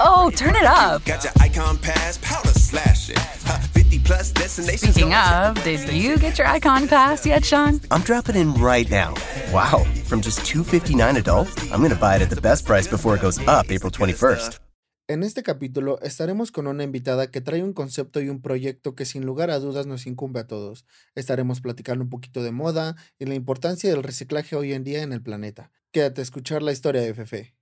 Oh, turn it up. Speaking of, did you get your icon pass yet, Sean? I'm dropping in right now. Wow, from just $259 adult, I'm going to buy it at the best price before it goes up April 21st. En este capítulo estaremos con una invitada que trae un concepto y un proyecto que sin lugar a dudas nos incumbe a todos. Estaremos platicando un poquito de moda y la importancia del reciclaje hoy en día en el planeta. Quédate a escuchar la historia de Fefe.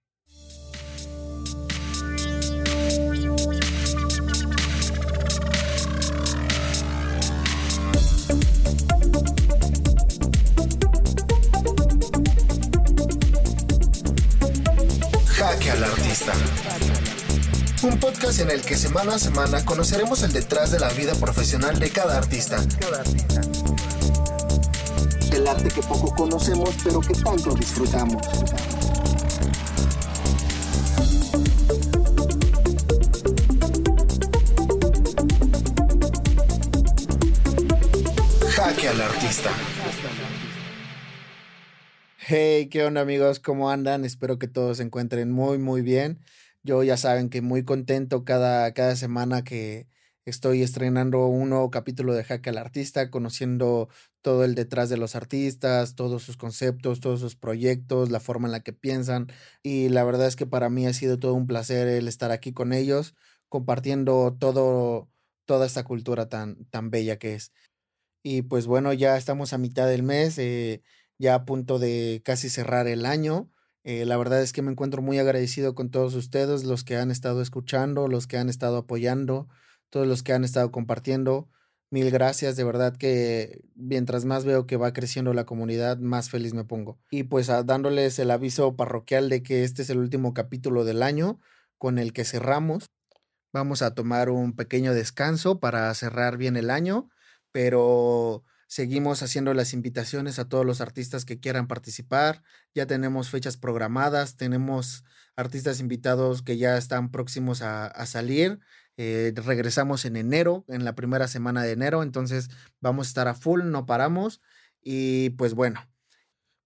Un podcast en el que semana a semana conoceremos el detrás de la vida profesional de cada artista. El arte que poco conocemos pero que tanto disfrutamos. Jaque al artista. Hey, ¿qué onda amigos? ¿Cómo andan? Espero que todos se encuentren muy, muy bien. Yo ya saben que muy contento cada, cada semana que estoy estrenando un nuevo capítulo de Jaque al Artista, conociendo todo el detrás de los artistas, todos sus conceptos, todos sus proyectos, la forma en la que piensan. Y la verdad es que para mí ha sido todo un placer el estar aquí con ellos, compartiendo todo, toda esta cultura tan, tan bella que es. Y pues bueno, ya estamos a mitad del mes. Eh, ya a punto de casi cerrar el año. Eh, la verdad es que me encuentro muy agradecido con todos ustedes, los que han estado escuchando, los que han estado apoyando, todos los que han estado compartiendo. Mil gracias, de verdad que mientras más veo que va creciendo la comunidad, más feliz me pongo. Y pues dándoles el aviso parroquial de que este es el último capítulo del año con el que cerramos. Vamos a tomar un pequeño descanso para cerrar bien el año, pero Seguimos haciendo las invitaciones a todos los artistas que quieran participar. Ya tenemos fechas programadas, tenemos artistas invitados que ya están próximos a, salir. Eh, regresamos en enero, en la primera semana de enero, entonces vamos a estar a full, no paramos. Y pues bueno,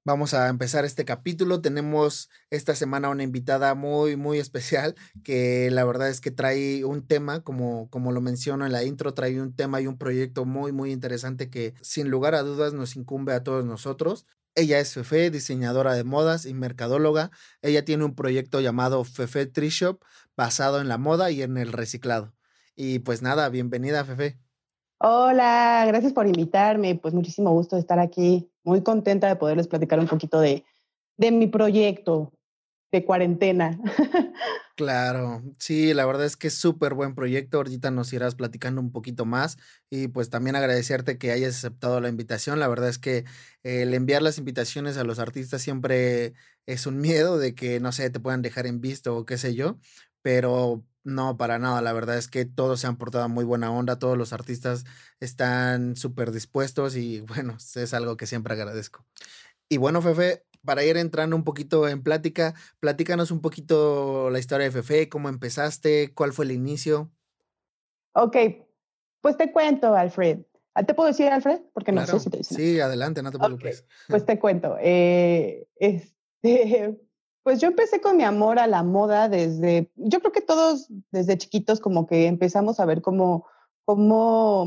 Vamos a empezar este capítulo. Tenemos esta semana una invitada muy, muy especial que la verdad es que trae un tema, como, como lo menciono en la intro, trae un tema y un proyecto muy, muy interesante que sin lugar a dudas nos incumbe a todos nosotros. Ella es Fefe, diseñadora de modas y mercadóloga. Ella tiene un proyecto llamado Fefe Tree Shop basado en la moda y en el reciclado. Y pues nada, bienvenida Fefe. Hola, gracias por invitarme. Pues muchísimo gusto de estar aquí. Muy contenta de poderles platicar un poquito de, de mi proyecto de cuarentena. Claro, sí, la verdad es que es súper buen proyecto. Ahorita nos irás platicando un poquito más y pues también agradecerte que hayas aceptado la invitación. La verdad es que el enviar las invitaciones a los artistas siempre es un miedo de que, no sé, te puedan dejar en visto o qué sé yo, pero no, para nada. La verdad es que todos se han portado muy buena onda. Todos los artistas están súper dispuestos y bueno, es algo que siempre agradezco. Y bueno, Fefe, para ir entrando un poquito en plática, platícanos un poquito la historia de Fefe, cómo empezaste, cuál fue el inicio. Ok, pues te cuento, Alfred. Ah, ¿Te puedo decir, Alfred? Porque no sé si te dicen. Sí, adelante, no te preocupes. Pues te cuento. Eh, este, pues yo empecé con mi amor a la moda desde, yo creo que todos desde chiquitos como que empezamos a ver cómo, cómo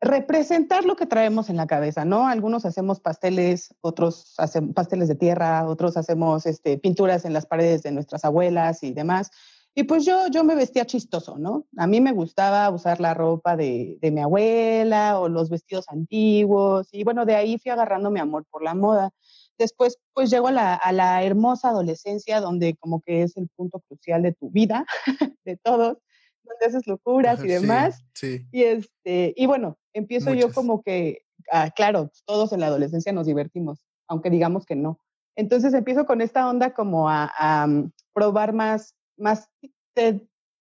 representar lo que traemos en la cabeza, ¿no? Algunos hacemos pasteles, otros hacen pasteles de tierra, otros hacemos este, pinturas en las paredes de nuestras abuelas y demás. Y pues yo, yo me vestía chistoso, ¿no? A mí me gustaba usar la ropa de, de mi abuela o los vestidos antiguos y bueno, de ahí fui agarrando mi amor por la moda. Después, pues llego a la, a la hermosa adolescencia, donde como que es el punto crucial de tu vida, de todos, donde haces locuras y demás. Sí, Y, este, y bueno, empiezo yo como que, ah, claro, todos en la adolescencia nos divertimos, aunque digamos que no. Entonces empiezo con esta onda como a, a mm, probar más, más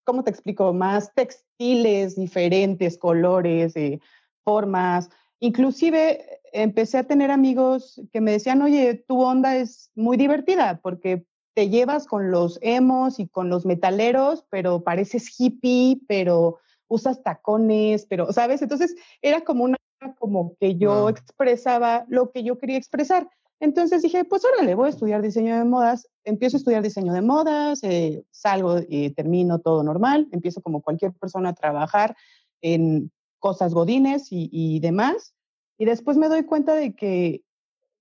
¿cómo te explico? Más textiles diferentes, colores, eh, formas. Inclusive empecé a tener amigos que me decían, oye, tu onda es muy divertida porque te llevas con los emos y con los metaleros, pero pareces hippie, pero usas tacones, pero, ¿sabes? Entonces era como una, como que yo expresaba lo que yo quería expresar. Entonces dije, pues órale, voy a estudiar diseño de modas. Empiezo a estudiar diseño de modas, eh, salgo y termino todo normal. Empiezo como cualquier persona a trabajar en cosas godines y, y demás. Y después me doy cuenta de que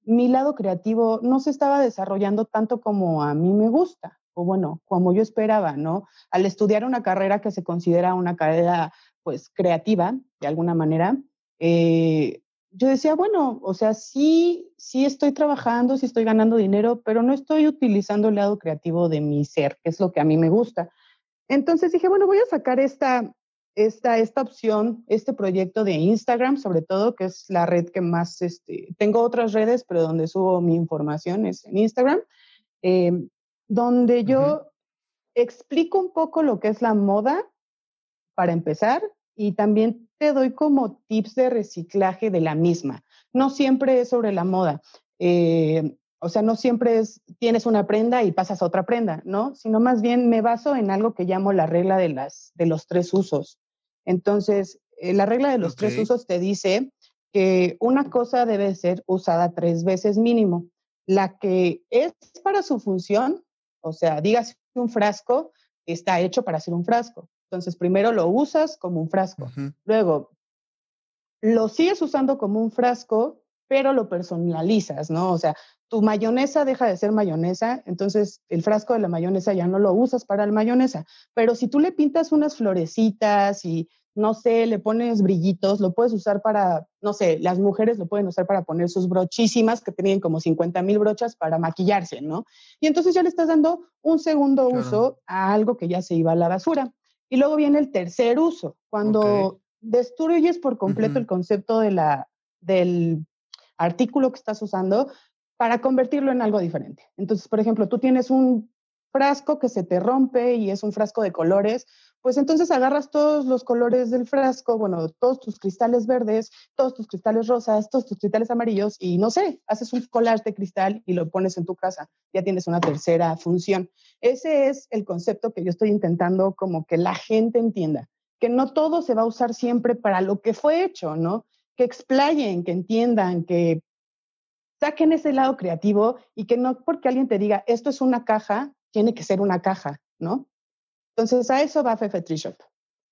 mi lado creativo no se estaba desarrollando tanto como a mí me gusta, o bueno, como yo esperaba, ¿no? Al estudiar una carrera que se considera una carrera, pues, creativa, de alguna manera, eh, yo decía, bueno, o sea, sí, sí estoy trabajando, sí estoy ganando dinero, pero no estoy utilizando el lado creativo de mi ser, que es lo que a mí me gusta. Entonces dije, bueno, voy a sacar esta, esta, esta opción, este proyecto de Instagram, sobre todo, que es la red que más, este, tengo otras redes, pero donde subo mi información es en Instagram, eh, donde yo explico un poco lo que es la moda, para empezar, y también te doy como tips de reciclaje de la misma. No siempre es sobre la moda. Eh, o sea, no siempre es tienes una prenda y pasas a otra prenda, ¿no? Sino más bien me baso en algo que llamo la regla de, las, de los tres usos. Entonces, eh, la regla de los tres usos te dice que una cosa debe ser usada tres veces mínimo. La que es para su función, o sea, digas un frasco, está hecho para ser un frasco. Entonces, primero lo usas como un frasco. Luego, lo sigues usando como un frasco, pero lo personalizas, ¿no? O sea, tu mayonesa deja de ser mayonesa, entonces el frasco de la mayonesa ya no lo usas para la mayonesa. Pero si tú le pintas unas florecitas y no sé, le pones brillitos, lo puedes usar para, no sé, las mujeres lo pueden usar para poner sus brochísimas que tienen como 50 mil brochas para maquillarse, ¿no? Y entonces ya le estás dando un segundo uso a algo que ya se iba a la basura. Y luego viene el tercer uso, cuando destruyes por completo el concepto de la, del artículo que estás usando para convertirlo en algo diferente. Entonces, por ejemplo, tú tienes un frasco que se te rompe y es un frasco de colores, pues entonces agarras todos los colores del frasco, bueno, todos tus cristales verdes, todos tus cristales rosas, todos tus cristales amarillos y no sé, haces un collage de cristal y lo pones en tu casa. Ya tienes una tercera función. Ese es el concepto que yo estoy intentando como que la gente entienda, que no todo se va a usar siempre para lo que fue hecho, ¿no? Que explayen, que entiendan, que saquen ese lado creativo y que no porque alguien te diga, esto es una caja, tiene que ser una caja, ¿no? Entonces, a eso va Fefe Tree Shop.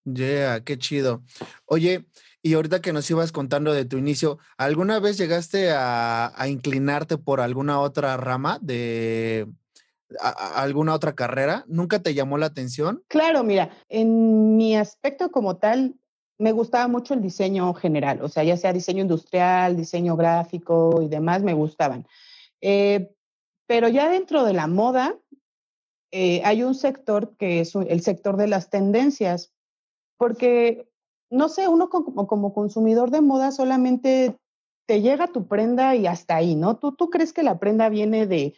Yeah, qué chido. Oye, y ahorita que nos ibas contando de tu inicio, ¿alguna vez llegaste a, inclinarte por alguna otra rama de alguna otra carrera? ¿Nunca te llamó la atención? Claro, mira, en mi aspecto como tal, me gustaba mucho el diseño general, o sea, ya sea diseño industrial, diseño gráfico y demás, me gustaban. Eh, pero ya dentro de la moda, eh, hay un sector que es el sector de las tendencias, porque, no sé, uno como, consumidor de moda solamente te llega tu prenda y hasta ahí, ¿no? Tú, crees que la prenda viene de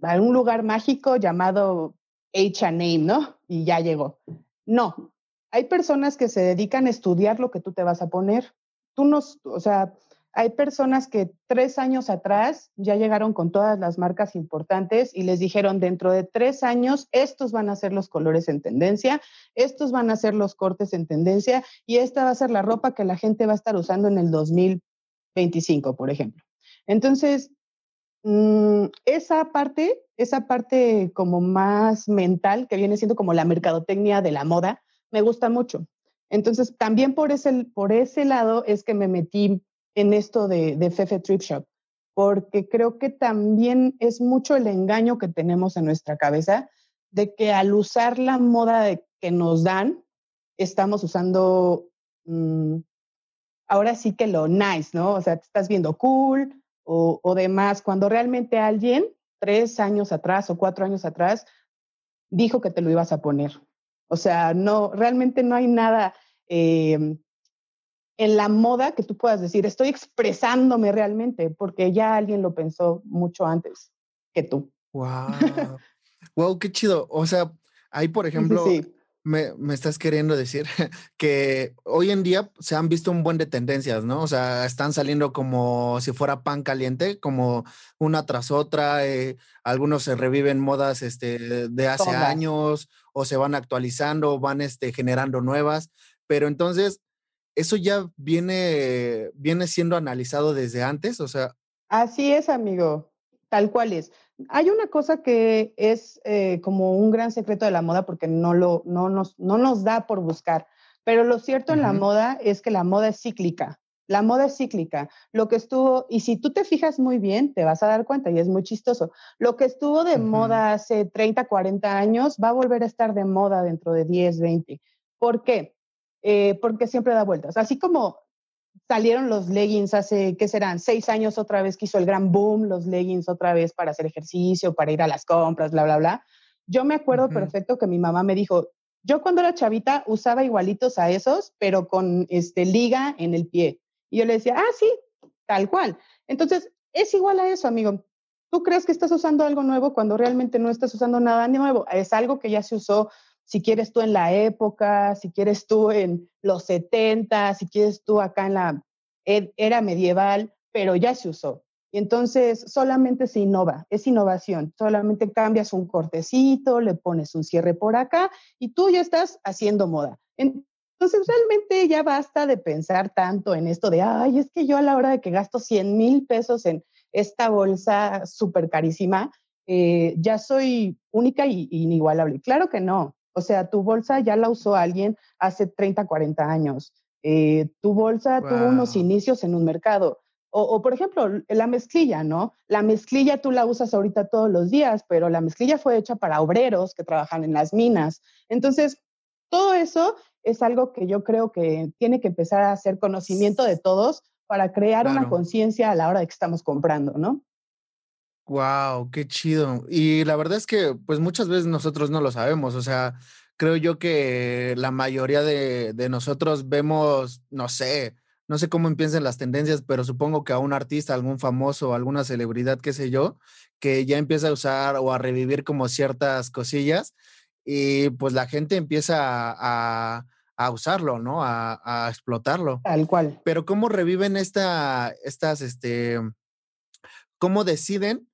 un lugar mágico llamado H&M, ¿no? Y ya llegó. No, hay personas que se dedican a estudiar lo que tú te vas a poner. Tú no, o sea, hay personas que tres años atrás ya llegaron con todas las marcas importantes y les dijeron, dentro de tres años, estos van a ser los colores en tendencia, estos van a ser los cortes en tendencia y esta va a ser la ropa que la gente va a estar usando en el 2025, por ejemplo. Entonces, mm, esa parte, esa parte como más mental, que viene siendo como la mercadotecnia de la moda, me gusta mucho. Entonces, también por ese, por ese lado es que me metí en esto de, de Fefe Trip Shop, porque creo que también es mucho el engaño que tenemos en nuestra cabeza de que al usar la moda que nos dan, estamos usando mm, ahora sí que lo nice, ¿no? O sea, te estás viendo cool o, o demás, cuando realmente alguien tres años atrás o cuatro años atrás dijo que te lo ibas a poner. O sea, no, realmente no hay nada eh, en la moda que tú puedas decir, estoy expresándome realmente, porque ya alguien lo pensó mucho antes que tú. Wow. wow, qué chido. O sea, ahí, por ejemplo, Me, me, estás queriendo decir que hoy en día se han visto un buen de tendencias, ¿no? O sea, están saliendo como si fuera pan caliente, como una tras otra. Eh, algunos se reviven modas este, de hace años o se van actualizando, van este, generando nuevas. Pero entonces, eso ya viene, viene siendo analizado desde antes, o sea, Así es, amigo, tal cual es. Hay una cosa que es eh, como un gran secreto de la moda porque no, lo, no, nos, no nos da por buscar, pero lo cierto en la moda es que la moda es cíclica. La moda es cíclica. Lo que estuvo, y si tú te fijas muy bien, te vas a dar cuenta, y es muy chistoso, lo que estuvo de moda hace 30, 40 años va a volver a estar de moda dentro de 10, 20. ¿Por qué? Eh, porque siempre da vueltas. Así como salieron los leggings hace, ¿qué serán? Seis años otra vez que hizo el gran boom, los leggings otra vez para hacer ejercicio, para ir a las compras, bla, bla, bla. Yo me acuerdo perfecto que mi mamá me dijo, yo cuando era chavita usaba igualitos a esos, pero con este, liga en el pie. Y yo le decía, ah, sí, tal cual. Entonces, es igual a eso, amigo. Tú crees que estás usando algo nuevo cuando realmente no estás usando nada nuevo. Es algo que ya se usó, si quieres tú en la época, si quieres tú en los 70, si quieres tú acá en la era medieval, pero ya se usó. Y entonces solamente se innova, es innovación. Solamente cambias un cortecito, le pones un cierre por acá y tú ya estás haciendo moda. Entonces, realmente ya basta de pensar tanto en esto de, ay, es que yo a la hora de que gasto 100 mil pesos en esta bolsa súper carísima, eh, ya soy única y inigualable. Claro que no. O sea, tu bolsa ya la usó alguien hace 30, 40 años. Eh, tu bolsa tuvo unos inicios en un mercado. O, o, por ejemplo, la mezclilla, ¿no? La mezclilla tú la usas ahorita todos los días, pero la mezclilla fue hecha para obreros que trabajan en las minas. Entonces, todo eso es algo que yo creo que tiene que empezar a hacer conocimiento de todos para crear una conciencia a la hora de que estamos comprando, ¿no? Wow, qué chido. Y la verdad es que, pues muchas veces nosotros no lo sabemos. O sea, creo yo que la mayoría de, de nosotros vemos, no sé, no sé cómo empiezan las tendencias, pero supongo que a un artista, algún famoso, alguna celebridad, qué sé yo, que ya empieza a usar o a revivir como ciertas cosillas y pues la gente empieza a, a usarlo, ¿no? A, a, explotarlo. Tal cual. Pero ¿cómo reviven esta, estas, este, cómo deciden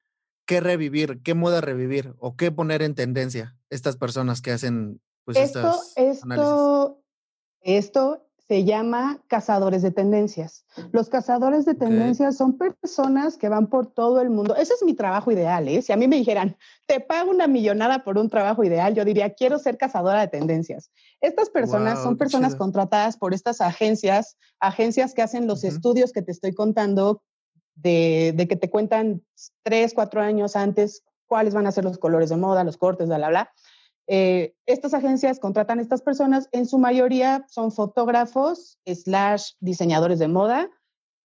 qué revivir, qué moda revivir o qué poner en tendencia estas personas que hacen pues esto, esto, esto se llama cazadores de tendencias. Los cazadores de tendencias son personas que van por todo el mundo. Ese es mi trabajo ideal. ¿eh? Si a mí me dijeran, te pago una millonada por un trabajo ideal, yo diría, quiero ser cazadora de tendencias. Estas personas son personas contratadas por estas agencias, agencias que hacen los estudios que te estoy contando, de, de, que te cuentan tres, cuatro años antes cuáles van a ser los colores de moda, los cortes, bla, bla, bla. Eh, estas agencias contratan a estas personas, en su mayoría son fotógrafos, slash diseñadores de moda,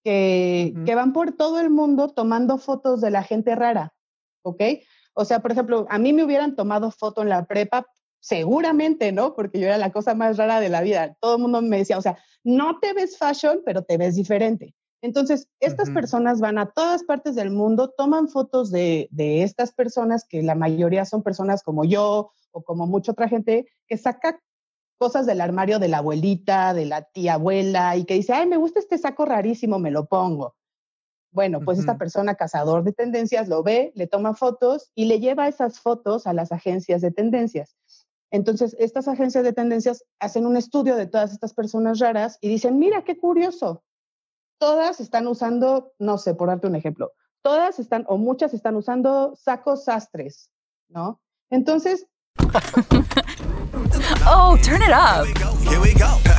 que, que, van por todo el mundo tomando fotos de la gente rara, ¿ok? O sea, por ejemplo, a mí me hubieran tomado foto en la prepa, seguramente, ¿no? Porque yo era la cosa más rara de la vida. Todo el mundo me decía, o sea, no te ves fashion, pero te ves diferente. Entonces, estas personas van a todas partes del mundo, toman fotos de, de, estas personas, que la mayoría son personas como yo o como mucha otra gente, que saca cosas del armario de la abuelita, de la tía abuela, y que dice, ay, me gusta este saco rarísimo, me lo pongo. Bueno, pues esta persona cazador de tendencias lo ve, le toma fotos y le lleva esas fotos a las agencias de tendencias. Entonces, estas agencias de tendencias hacen un estudio de todas estas personas raras y dicen, mira, qué curioso, todas están usando, no sé, por darte un ejemplo, todas están o muchas están usando sacos sastres, ¿no? Entonces... oh, turn it up. Here we go.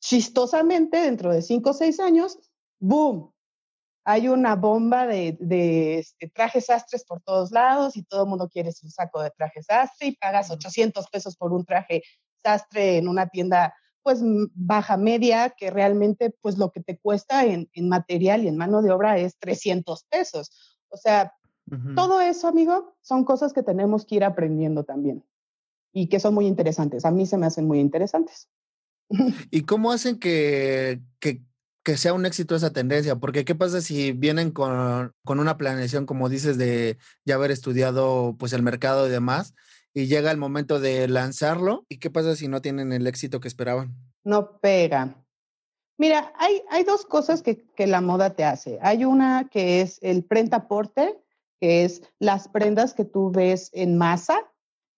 chistosamente, dentro de cinco o seis años, ¡boom! hay una bomba de, de este, trajes sastres por todos lados y todo el mundo quiere su saco de trajes sastre y pagas 800 pesos por un traje sastre en una tienda pues baja media que realmente pues lo que te cuesta en, en material y en mano de obra es 300 pesos. O sea, todo eso, amigo, son cosas que tenemos que ir aprendiendo también y que son muy interesantes. A mí se me hacen muy interesantes. ¿Y cómo hacen que, que, sea un éxito esa tendencia? Porque ¿qué pasa si vienen con, con, una planeación, como dices, de ya haber estudiado pues el mercado y demás, y llega el momento de lanzarlo? ¿Y qué pasa si no tienen el éxito que esperaban? No pega. Mira, hay, hay dos cosas que, que la moda te hace. Hay una que es el prenta porte, que es las prendas que tú ves en masa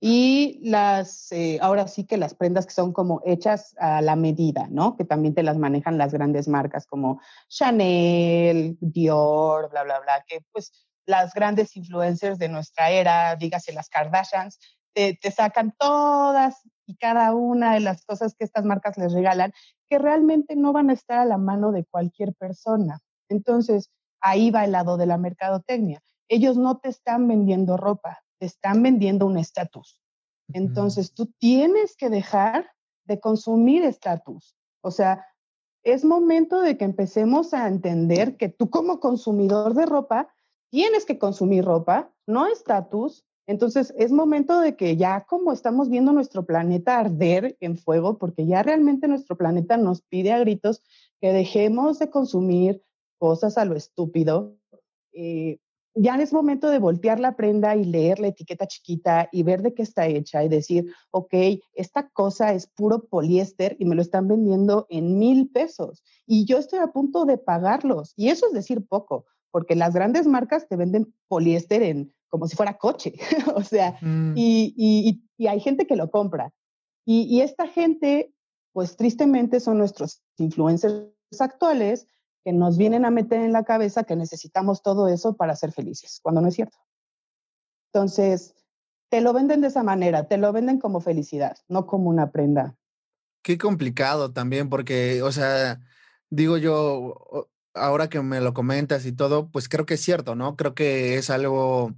y las, eh, ahora sí que las prendas que son como hechas a la medida, ¿no? Que también te las manejan las grandes marcas como Chanel, Dior, bla, bla, bla, que pues las grandes influencers de nuestra era, dígase las Kardashians, te, te sacan todas y cada una de las cosas que estas marcas les regalan, que realmente no van a estar a la mano de cualquier persona. Entonces, ahí va el lado de la mercadotecnia ellos no te están vendiendo ropa, te están vendiendo un estatus. Entonces, tú tienes que dejar de consumir estatus. O sea, es momento de que empecemos a entender que tú como consumidor de ropa tienes que consumir ropa, no estatus. Entonces, es momento de que ya como estamos viendo nuestro planeta arder en fuego, porque ya realmente nuestro planeta nos pide a gritos que dejemos de consumir cosas a lo estúpido, eh, ya es momento de voltear la prenda y leer la etiqueta chiquita y ver de qué está hecha y decir, ok, esta cosa es puro poliéster y me lo están vendiendo en mil pesos y yo estoy a punto de pagarlos. Y eso es decir poco, porque las grandes marcas te venden poliéster en como si fuera coche, o sea, mm. y, y, hay gente que lo compra. Y, y esta gente, pues tristemente son nuestros influencers actuales que nos vienen a meter en la cabeza que necesitamos todo eso para ser felices, cuando no es cierto. Entonces, te lo venden de esa manera, te lo venden como felicidad, no como una prenda. Qué complicado también, porque, o sea, digo yo, ahora que me lo comentas y todo, pues creo que es cierto, ¿no? Creo que es algo,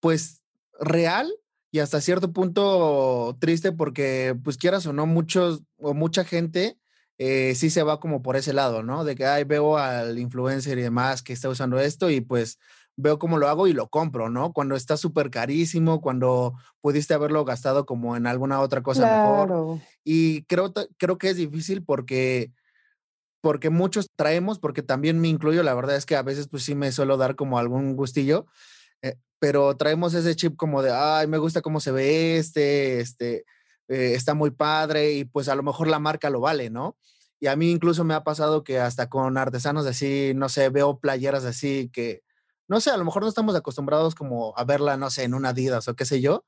pues, real y hasta cierto punto triste porque, pues quieras o no, muchos o mucha gente eh, sí se va como por ese lado, ¿no? De que, ay, veo al influencer y demás que está usando esto y pues veo cómo lo hago y lo compro, ¿no? Cuando está súper carísimo, cuando pudiste haberlo gastado como en alguna otra cosa mejor. Y creo, creo que es difícil porque, porque muchos traemos, porque también me incluyo, la verdad es que a veces pues sí me suelo dar como algún gustillo, eh, pero traemos ese chip como de, ay, me gusta cómo se ve este, este, eh, está muy padre y pues a lo mejor la marca lo vale, ¿no? Y a mí incluso me ha pasado que hasta con artesanos así, no sé, veo playeras así que, no sé, a lo mejor no estamos acostumbrados como a verla, no sé, en una Adidas o qué sé yo,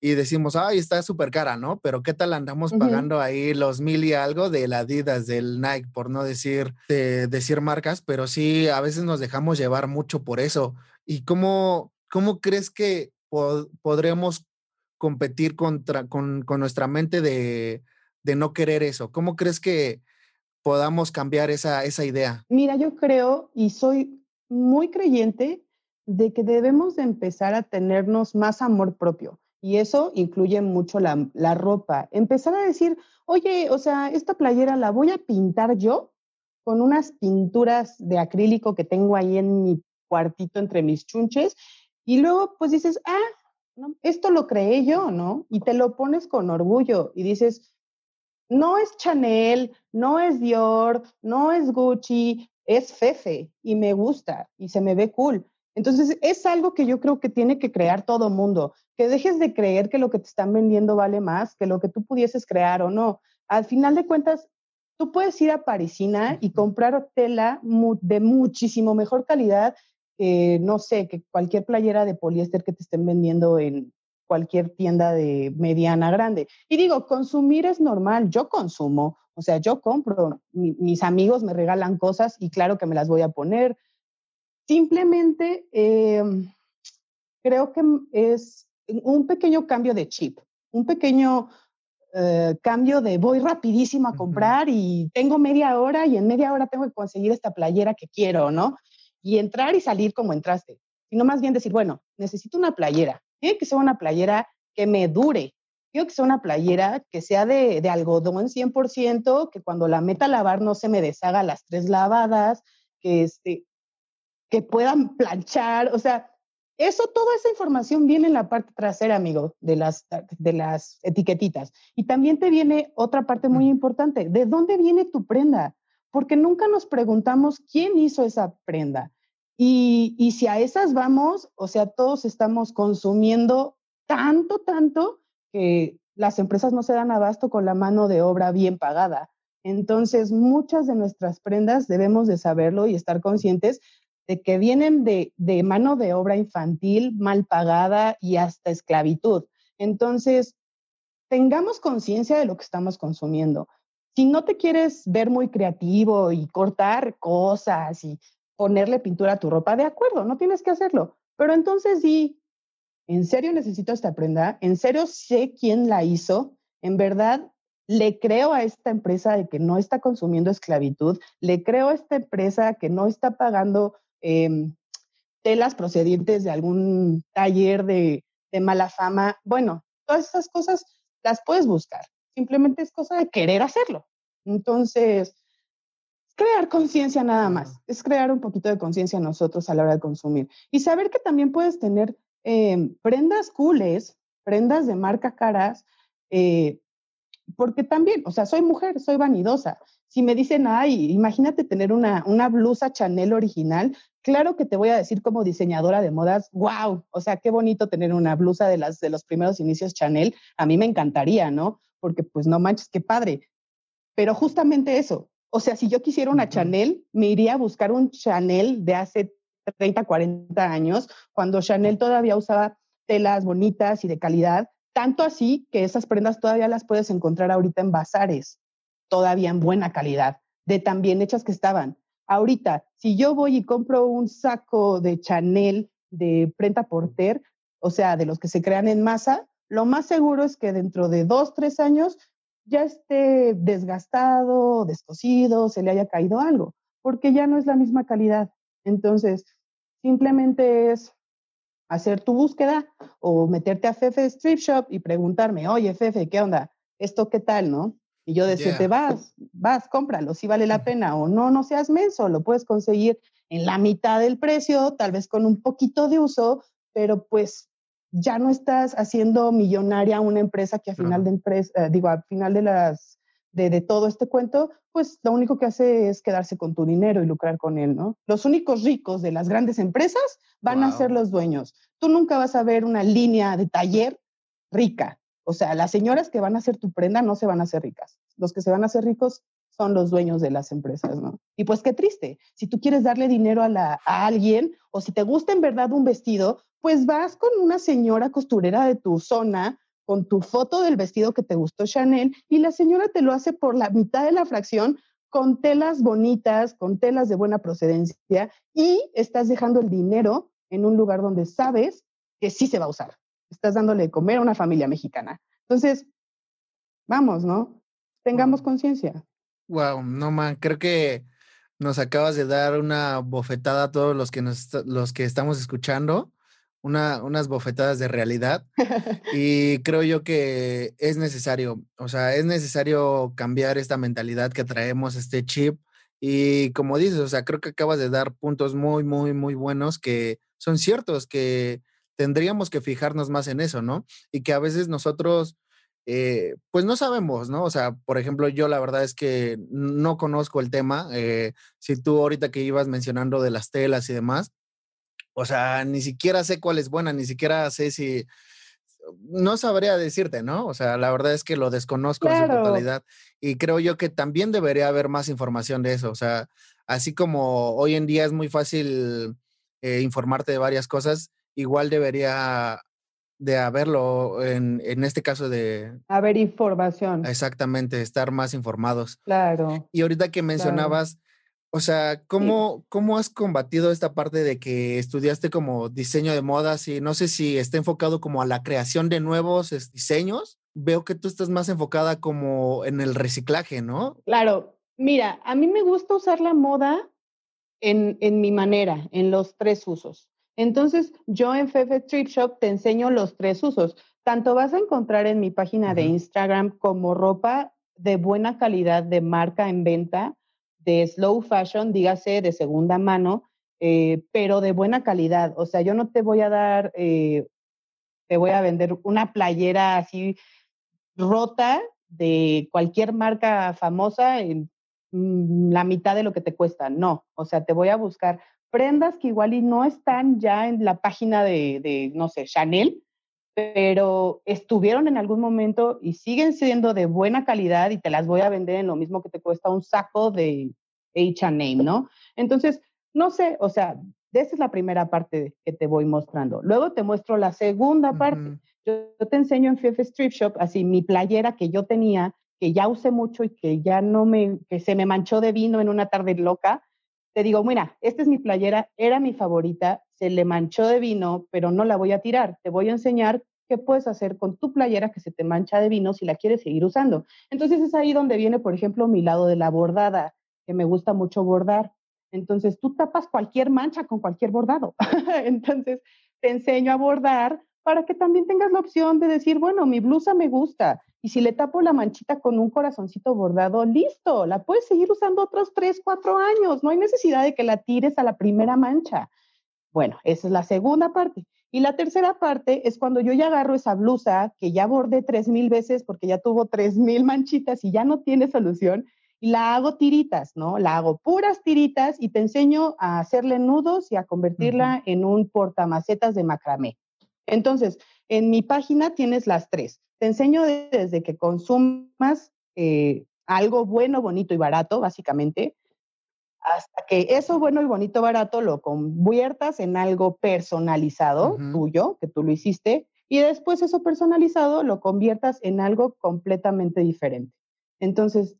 y decimos, ay, está súper cara, ¿no? Pero ¿qué tal andamos pagando ahí los mil y algo de la Adidas, del Nike, por no decir, decir marcas, pero sí, a veces nos dejamos llevar mucho por eso. ¿Y cómo, cómo crees que podremos competir contra, con, con nuestra mente de, de, no querer eso? ¿Cómo crees que podamos cambiar esa, esa idea? Mira, yo creo y soy muy creyente de que debemos de empezar a tenernos más amor propio. Y eso incluye mucho la, la ropa. Empezar a decir, oye, o sea, esta playera la voy a pintar yo con unas pinturas de acrílico que tengo ahí en mi cuartito entre mis chunches. Y luego, pues dices, ah, esto lo creé yo, ¿no? Y te lo pones con orgullo y dices, no es Chanel, no es Dior, no es Gucci, es Fefe y me gusta y se me ve cool. Entonces, es algo que yo creo que tiene que crear todo mundo, que dejes de creer que lo que te están vendiendo vale más que lo que tú pudieses crear o no. Al final de cuentas, tú puedes ir a Parisina y comprar tela de muchísimo mejor calidad eh, no sé, que cualquier playera de poliéster que te estén vendiendo en cualquier tienda de mediana grande. Y digo, consumir es normal, yo consumo, o sea, yo compro, mis amigos me regalan cosas y claro que me las voy a poner. Simplemente em, creo que es un pequeño cambio de chip, un pequeño eh, cambio de voy rapidísimo a comprar y tengo media hora y en media hora tengo que conseguir esta playera que quiero, ¿no? Y entrar y salir como entraste, sino más bien decir, bueno, necesito una playera, tiene que ser una playera que me dure, quiero que sea una playera que sea de, de algodón 100%, que cuando la meta a lavar no se me deshaga las tres lavadas, que, este, que puedan planchar, o sea, eso, toda esa información viene en la parte trasera, amigo, de las, de las etiquetitas. Y también te viene otra parte muy importante, ¿de dónde viene tu prenda? Porque nunca nos preguntamos quién hizo esa prenda. Y, si a esas vamos, o sea, todos estamos consumiendo tanto, tanto, que las empresas no se dan abasto con la mano de obra bien pagada. Entonces, muchas de nuestras prendas debemos de saberlo y estar conscientes de que vienen de, mano de obra infantil mal pagada y hasta esclavitud. Entonces, tengamos conciencia de lo que estamos consumiendo. Si no te quieres ver muy creativo y cortar cosas y ponerle pintura a tu ropa, de acuerdo, no tienes que hacerlo. Pero entonces di, ¿en serio necesito esta prenda? ¿En serio sé quién la hizo? ¿En verdad le creo a esta empresa de que no está consumiendo esclavitud? ¿Le creo a esta empresa que no está pagando Em, telas procedientes de algún taller de, mala fama. Bueno, todas esas cosas las puedes buscar. Simplemente es cosa de querer hacerlo. Entonces, crear conciencia nada más. Es crear un poquito de conciencia nosotros a la hora de consumir. Y saber que también puedes tener em, prendas cooles, prendas de marca caras, eh, porque también, o sea, soy mujer, soy vanidosa. Si me dicen, ay, imagínate tener una, una blusa Chanel original, claro que te voy a decir como diseñadora de modas, wow, o sea, qué bonito tener una blusa de, las, de los primeros inicios Chanel. A mí me encantaría, ¿no? Porque pues no manches, qué padre. Pero justamente eso, o sea, si yo quisiera una Chanel, me iría a buscar un Chanel de hace 30, 40 años, cuando Chanel todavía usaba telas bonitas y de calidad, tanto así que esas prendas todavía las puedes encontrar ahorita en bazares, todavía en buena calidad, de tan bien hechas que estaban. Ahorita, si yo voy y compro un saco de Chanel de prenda porter, o sea, de los que se crean en masa, lo más seguro es que dentro de dos, tres años ya esté desgastado, descosido, se le haya caído algo, porque ya no es la misma calidad. Entonces, simplemente es hacer tu búsqueda o meterte a Fefe Strip Shop y preguntarme, oye, Fefe, ¿qué onda? ¿Esto qué tal, no? Y yo decirte, vas, vas, cómpralo, si vale la pena o no, no seas menso, lo puedes conseguir en la mitad del precio, tal vez con un poquito de uso, pero pues ya no estás haciendo millonaria una empresa que a final de empresa, eh, digo, al final de las de, todo este cuento, pues lo único que hace es quedarse con tu dinero y lucrar con él, ¿no? Los únicos ricos de las grandes empresas van a ser los dueños. Tú nunca vas a ver una línea de taller rica. O sea, las señoras que van a hacer tu prenda no se van a hacer ricas. Los que se van a hacer ricos son los dueños de las empresas, ¿no? Y pues qué triste. Si tú quieres darle dinero a, la, a alguien o si te gusta en verdad un vestido, pues vas con una señora costurera de tu zona con tu foto del vestido que te gustó Chanel y la señora te lo hace por la mitad de la fracción con telas bonitas, con telas de buena procedencia y estás dejando el dinero en un lugar donde sabes que sí se va a usar. Estás dándole de comer a una familia mexicana. Entonces, vamos, ¿no? Tengamos conciencia. Wow, no man, creo que nos acabas de dar una bofetada a todos los que nos los que estamos escuchando unas bofetadas de realidad y creo yo que es necesario, o sea, es necesario cambiar esta mentalidad que traemos, este chip y como dices, o sea, creo que acabas de dar puntos muy, muy, muy buenos que son ciertos, que tendríamos que fijarnos más en eso, ¿no? Y que a veces nosotros, eh, pues no sabemos, ¿no? O sea, por ejemplo, yo la verdad es que no conozco el tema. Eh, si tú ahorita que ibas mencionando de las telas y demás, o sea, ni siquiera sé cuál es buena, ni siquiera sé si, no sabría decirte, ¿no? O sea, la verdad es que lo desconozco en su totalidad y creo yo que también debería haber más información de eso. O sea, así como hoy en día es muy fácil eh, informarte de varias cosas, igual debería de haberlo en, en este caso de... Haber información. Exactamente, estar más informados. Claro. Y ahorita que mencionabas o sea, ¿cómo, ¿cómo has combatido esta parte de que estudiaste como diseño de modas y no sé si está enfocado como a la creación de nuevos diseños veo que tú estás más enfocada como en el reciclaje, ¿no? Claro, mira, a mí me gusta usar la moda en, en mi manera, en los tres usos. Entonces, yo en Fefe Trip Shop te enseño los tres usos. Tanto vas a encontrar en mi página de Instagram como ropa de buena calidad de marca en venta, de slow fashion, dígase de segunda mano, eh, pero de buena calidad. O sea, yo no te voy a dar, eh, te voy a vender una playera así rota de cualquier marca famosa en mm, la mitad de lo que te cuesta. No, o sea, te voy a buscar prendas que igual y no están ya en la página de, de no sé, Chanel, pero estuvieron en algún momento y siguen siendo de buena calidad y te las voy a vender en lo mismo que te cuesta un saco de H&M, ¿no? Entonces, no sé, o sea, esa es la primera parte que te voy mostrando. Luego te muestro la segunda parte. Yo, te enseño en Fife Strip Shop, así mi playera que yo tenía, que ya usé mucho y que ya no me, que se me manchó de vino en una tarde loca. Te digo, mira, esta es mi playera, era mi favorita, se le manchó de vino, pero no la voy a tirar. Te voy a enseñar qué puedes hacer con tu playera que se te mancha de vino si la quieres seguir usando. Entonces es ahí donde viene, por ejemplo, mi lado de la bordada, que me gusta mucho bordar. Entonces tú tapas cualquier mancha con cualquier bordado. Entonces te enseño a bordar para que también tengas la opción de decir, bueno, mi blusa me gusta y si le tapo la manchita con un corazoncito bordado, listo, la puedes seguir usando otros tres, cuatro años. No hay necesidad de que la tires a la primera mancha. Bueno, esa es la segunda parte. Y la tercera parte es cuando yo ya agarro esa blusa que ya bordé tres mil veces porque ya tuvo tres mil manchitas y ya no tiene solución y la hago tiritas, ¿no? La hago puras tiritas y te enseño a hacerle nudos y a convertirla en un portamacetas de macramé. Entonces, en mi página tienes las tres. Te enseño desde que consumas eh, algo bueno, bonito y barato, básicamente, hasta que eso bueno y bonito, barato lo conviertas en algo personalizado tuyo, que tú lo hiciste, y después eso personalizado lo conviertas en algo completamente diferente. Entonces,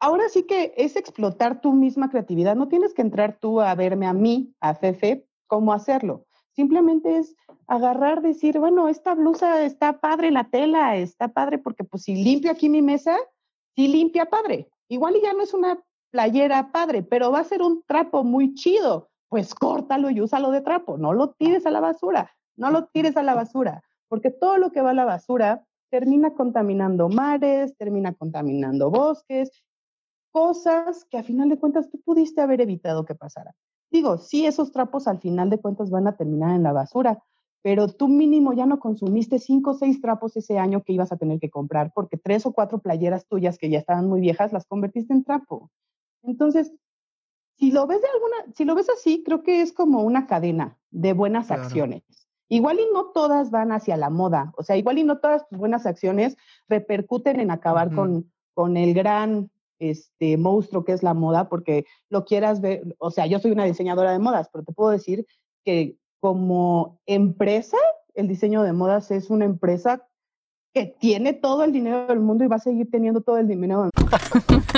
Ahora sí que es explotar tu misma creatividad. No tienes que entrar tú a verme a mí, a Fefe, cómo hacerlo. Simplemente es agarrar, decir, bueno, esta blusa está padre, la tela está padre, porque pues si limpio aquí mi mesa, sí limpia padre. Igual y ya no es una playera padre, pero va a ser un trapo muy chido. Pues córtalo y úsalo de trapo. No lo tires a la basura. No lo tires a la basura, porque todo lo que va a la basura termina contaminando mares, termina contaminando bosques cosas que a final de cuentas tú pudiste haber evitado que pasaran. Digo, sí, esos trapos al final de cuentas van a terminar en la basura, pero tú mínimo ya no consumiste cinco o seis trapos ese año que ibas a tener que comprar porque tres o cuatro playeras tuyas que ya estaban muy viejas las convertiste en trapo. Entonces, si lo ves de alguna, si lo ves así, creo que es como una cadena de buenas acciones. Igual y no todas van hacia la moda, o sea, igual y no todas tus buenas acciones repercuten en acabar con, con el gran este monstruo que es la moda, porque lo quieras ver, o sea, yo soy una diseñadora de modas, pero te puedo decir que como empresa, el diseño de modas es una empresa que tiene todo el dinero del mundo y va a seguir teniendo todo el dinero del mundo.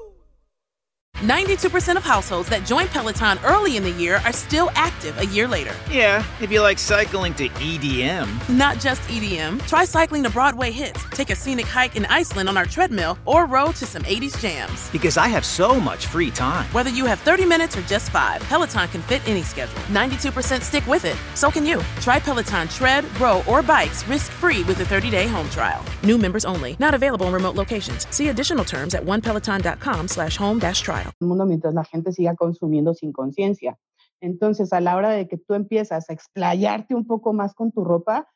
92% of households that join Peloton early in the year are still active a year later. Yeah, if you like cycling to EDM. Not just EDM. Try cycling to Broadway hits, take a scenic hike in Iceland on our treadmill, or row to some 80s jams. Because I have so much free time. Whether you have 30 minutes or just five, Peloton can fit any schedule. 92% stick with it. So can you. Try Peloton tread, row, or bikes risk free with a 30 day home trial. New members only. Not available in remote locations. See additional terms at onepeloton.com slash home dash trial. Mundo mientras la gente siga consumiendo sin conciencia. Entonces, a la hora de que tú empiezas a explayarte un poco más con tu ropa,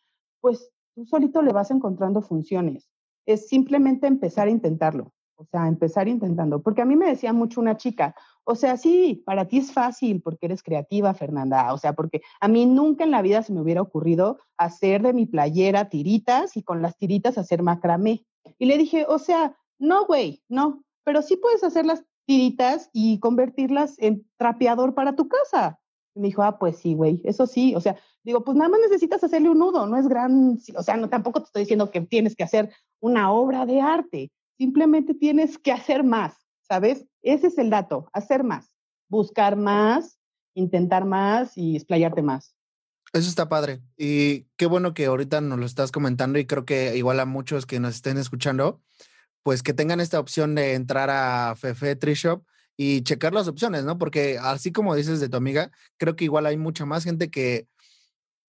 pues tú solito le vas encontrando funciones. Es simplemente empezar a intentarlo, o sea, empezar intentando. Porque a mí me decía mucho una chica, o sea, sí, para ti es fácil porque eres creativa, Fernanda. O sea, porque a mí nunca en la vida se me hubiera ocurrido hacer de mi playera tiritas y con las tiritas hacer macramé. Y le dije, o sea, No, güey, no. Pero sí puedes hacer las tiritas y convertirlas en trapeador para tu casa. Y me dijo, ah, pues sí, güey, eso sí. O sea, digo, pues nada más necesitas hacerle un nudo, no es gran, o sea, no, tampoco te estoy diciendo que tienes que hacer una obra de arte, simplemente tienes que hacer más, ¿sabes? Ese es el dato, hacer más, buscar más, intentar más y explayarte más. Eso está padre. Y qué bueno que ahorita nos lo estás comentando y creo que igual a muchos que nos estén escuchando, pues que tengan esta opción de entrar a Fefe Tree Shop y checar las opciones, ¿no? Porque así como dices de tu amiga, creo que igual hay mucha más gente que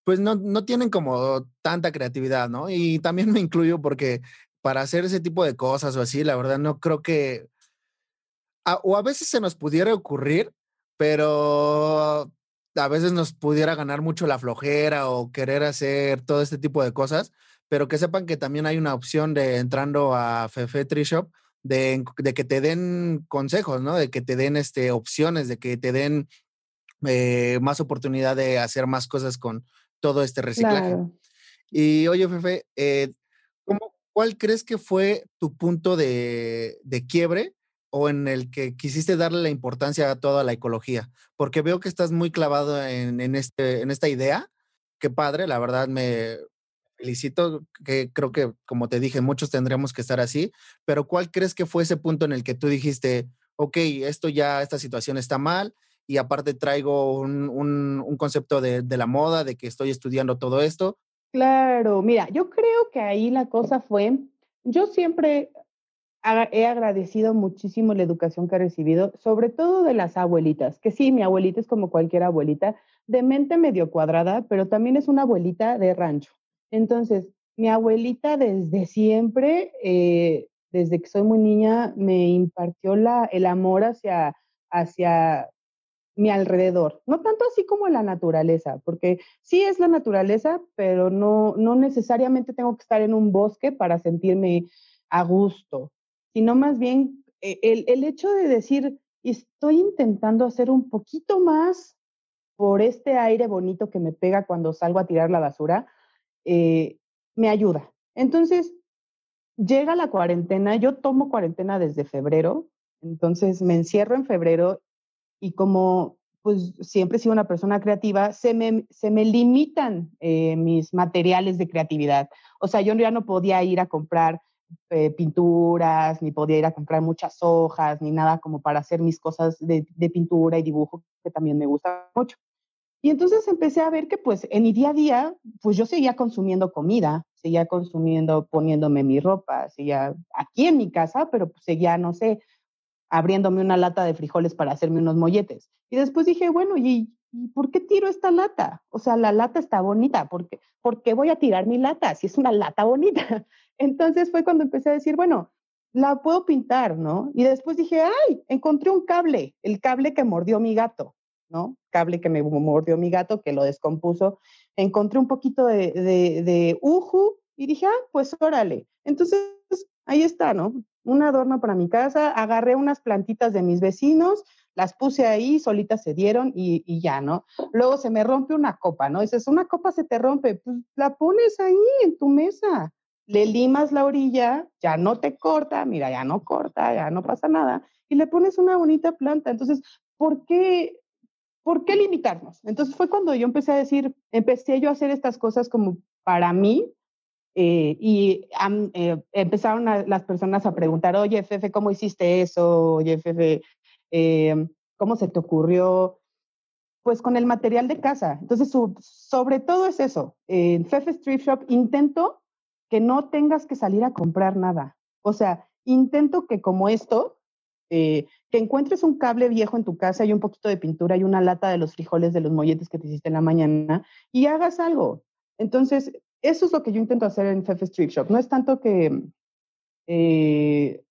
pues no, no tienen como tanta creatividad, ¿no? Y también me incluyo porque para hacer ese tipo de cosas o así, la verdad no creo que, o a veces se nos pudiera ocurrir, pero a veces nos pudiera ganar mucho la flojera o querer hacer todo este tipo de cosas, pero que sepan que también hay una opción de entrando a Fefe Tree Shop de, que te den consejos, ¿no? De que te den este, opciones, de que te den eh, más oportunidad de hacer más cosas con todo este reciclaje. Y oye, Fefe, eh, ¿cuál crees que fue tu punto de, de quiebre o en el que quisiste darle la importancia a toda la ecología? Porque veo que estás muy clavado en, en, este, en esta idea. Qué padre, la verdad me felicito, que creo que, como te dije, muchos tendríamos que estar así, pero ¿cuál crees que fue ese punto en el que tú dijiste, ok, esto ya, esta situación está mal y aparte traigo un, un, concepto de, de la moda, de que estoy estudiando todo esto? Claro, mira, yo creo que ahí la cosa fue, yo siempre he agradecido muchísimo la educación que he recibido, sobre todo de las abuelitas, que sí, mi abuelita es como cualquier abuelita, de mente medio cuadrada, pero también es una abuelita de rancho. Entonces, mi abuelita desde siempre, eh, desde que soy muy niña, me impartió la, el amor hacia, hacia mi alrededor, no tanto así como la naturaleza, porque sí es la naturaleza, pero no, no necesariamente tengo que estar en un bosque para sentirme a gusto sino más bien eh, el, el hecho de decir, estoy intentando hacer un poquito más por este aire bonito que me pega cuando salgo a tirar la basura, eh, me ayuda. Entonces, llega la cuarentena, yo tomo cuarentena desde febrero, entonces me encierro en febrero y como pues siempre he sido una persona creativa, se me, se me limitan eh, mis materiales de creatividad. O sea, yo ya no podía ir a comprar eh, pinturas, ni podía ir a comprar muchas hojas, ni nada como para hacer mis cosas de, pintura y dibujo, que también me gusta mucho. Y entonces empecé a ver que pues en mi día a día, pues yo seguía consumiendo comida, seguía consumiendo, poniéndome mi ropa, seguía aquí en mi casa, pero pues seguía, no sé, abriéndome una lata de frijoles para hacerme unos molletes. Y después dije, bueno, ¿y, ¿y por qué tiro esta lata? O sea, la lata está bonita, ¿por qué, ¿por qué voy a tirar mi lata si es una lata bonita? Entonces fue cuando empecé a decir, bueno, la puedo pintar, ¿no? Y después dije, ay, encontré un cable, el cable que mordió mi gato, ¿no? Cable que me mordió mi gato, que lo descompuso. Encontré un poquito de, de, de y dije, ah, pues órale. Entonces, ahí está, ¿no? Un adorno para mi casa, agarré unas plantitas de mis vecinos, las puse ahí, solitas se dieron y, y, ya, ¿no? Luego se me rompe una copa, ¿no? Dices, una copa se te rompe, pues la pones ahí en tu mesa, le limas la orilla, ya no te corta, mira, ya no corta, ya no pasa nada, y le pones una bonita planta. Entonces, ¿por qué, ¿por qué limitarnos? Entonces fue cuando yo empecé a decir, empecé yo a hacer estas cosas como para mí, eh, y eh, empezaron las personas a preguntar, oye, Fefe, ¿cómo hiciste eso? Oye, Fefe, eh, ¿cómo se te ocurrió? Pues con el material de casa. Entonces, sobre todo es eso. En Fefe Street Shop intento que no tengas que salir a comprar nada. O sea, intento que como esto, eh, que encuentres un cable viejo en tu casa y un poquito de pintura y una lata de los frijoles de los molletes que te hiciste en la mañana y hagas algo. Entonces, eso es lo que yo intento hacer en Fefe Street Shop. No es tanto que eh,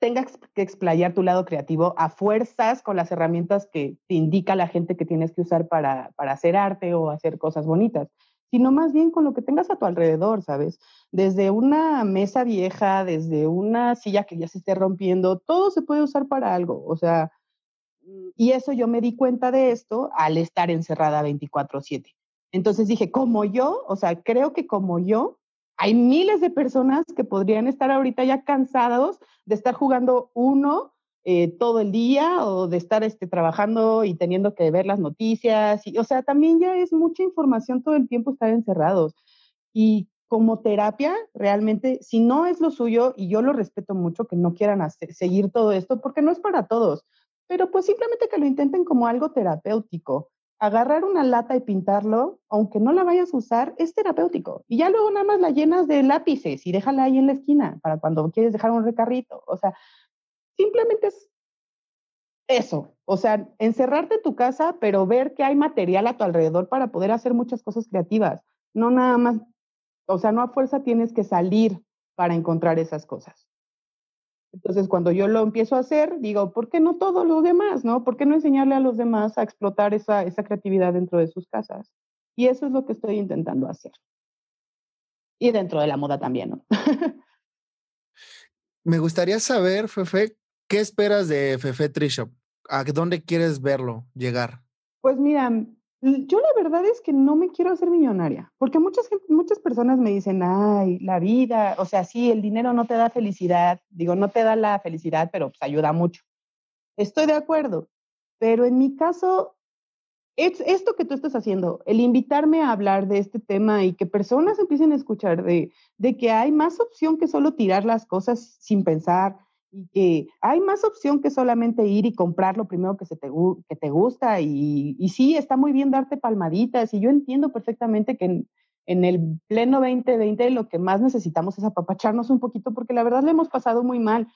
tengas que explayar tu lado creativo a fuerzas con las herramientas que te indica la gente que tienes que usar para, para hacer arte o hacer cosas bonitas, sino más bien con lo que tengas a tu alrededor, ¿sabes? Desde una mesa vieja, desde una silla que ya se esté rompiendo, todo se puede usar para algo, o sea, y eso yo me di cuenta de esto al estar encerrada 24/7. Entonces dije, como yo, o sea, creo que como yo, hay miles de personas que podrían estar ahorita ya cansados de estar jugando uno eh, todo el día o de estar este, trabajando y teniendo que ver las noticias. Y, o sea, también ya es mucha información todo el tiempo estar encerrados. Y como terapia, realmente, si no es lo suyo, y yo lo respeto mucho, que no quieran seguir todo esto, porque no es para todos, pero pues simplemente que lo intenten como algo terapéutico agarrar una lata y pintarlo, aunque no la vayas a usar, es terapéutico. Y ya luego nada más la llenas de lápices y déjala ahí en la esquina para cuando quieres dejar un recarrito. O sea, simplemente es eso. O sea, encerrarte en tu casa, pero ver que hay material a tu alrededor para poder hacer muchas cosas creativas. No nada más, o sea, no a fuerza tienes que salir para encontrar esas cosas. Entonces, cuando yo lo empiezo a hacer, digo, ¿por qué no todos los demás, no? ¿Por qué no enseñarle a los demás a explotar esa, esa creatividad dentro de sus casas? Y eso es lo que estoy intentando hacer. Y dentro de la moda también, ¿no? Me gustaría saber, Fefe, ¿qué esperas de Fefe Trishop? ¿A dónde quieres verlo llegar? Pues mira, yo la verdad es que no me quiero hacer millonaria, porque muchas, muchas personas me dicen, ay, la vida, o sea, sí, el dinero no te da felicidad, digo, no te da la felicidad, pero pues ayuda mucho. Estoy de acuerdo, pero en mi caso, es esto que tú estás haciendo, el invitarme a hablar de este tema y que personas empiecen a escuchar de que hay más opción que solo tirar las cosas sin pensar, y que hay más opción que solamente ir y comprar lo primero que, se te, que te gusta y, y, sí, está muy bien darte palmaditas y yo entiendo perfectamente que en, en, el pleno 2020 lo que más necesitamos es apapacharnos un poquito porque la verdad le hemos pasado muy mal,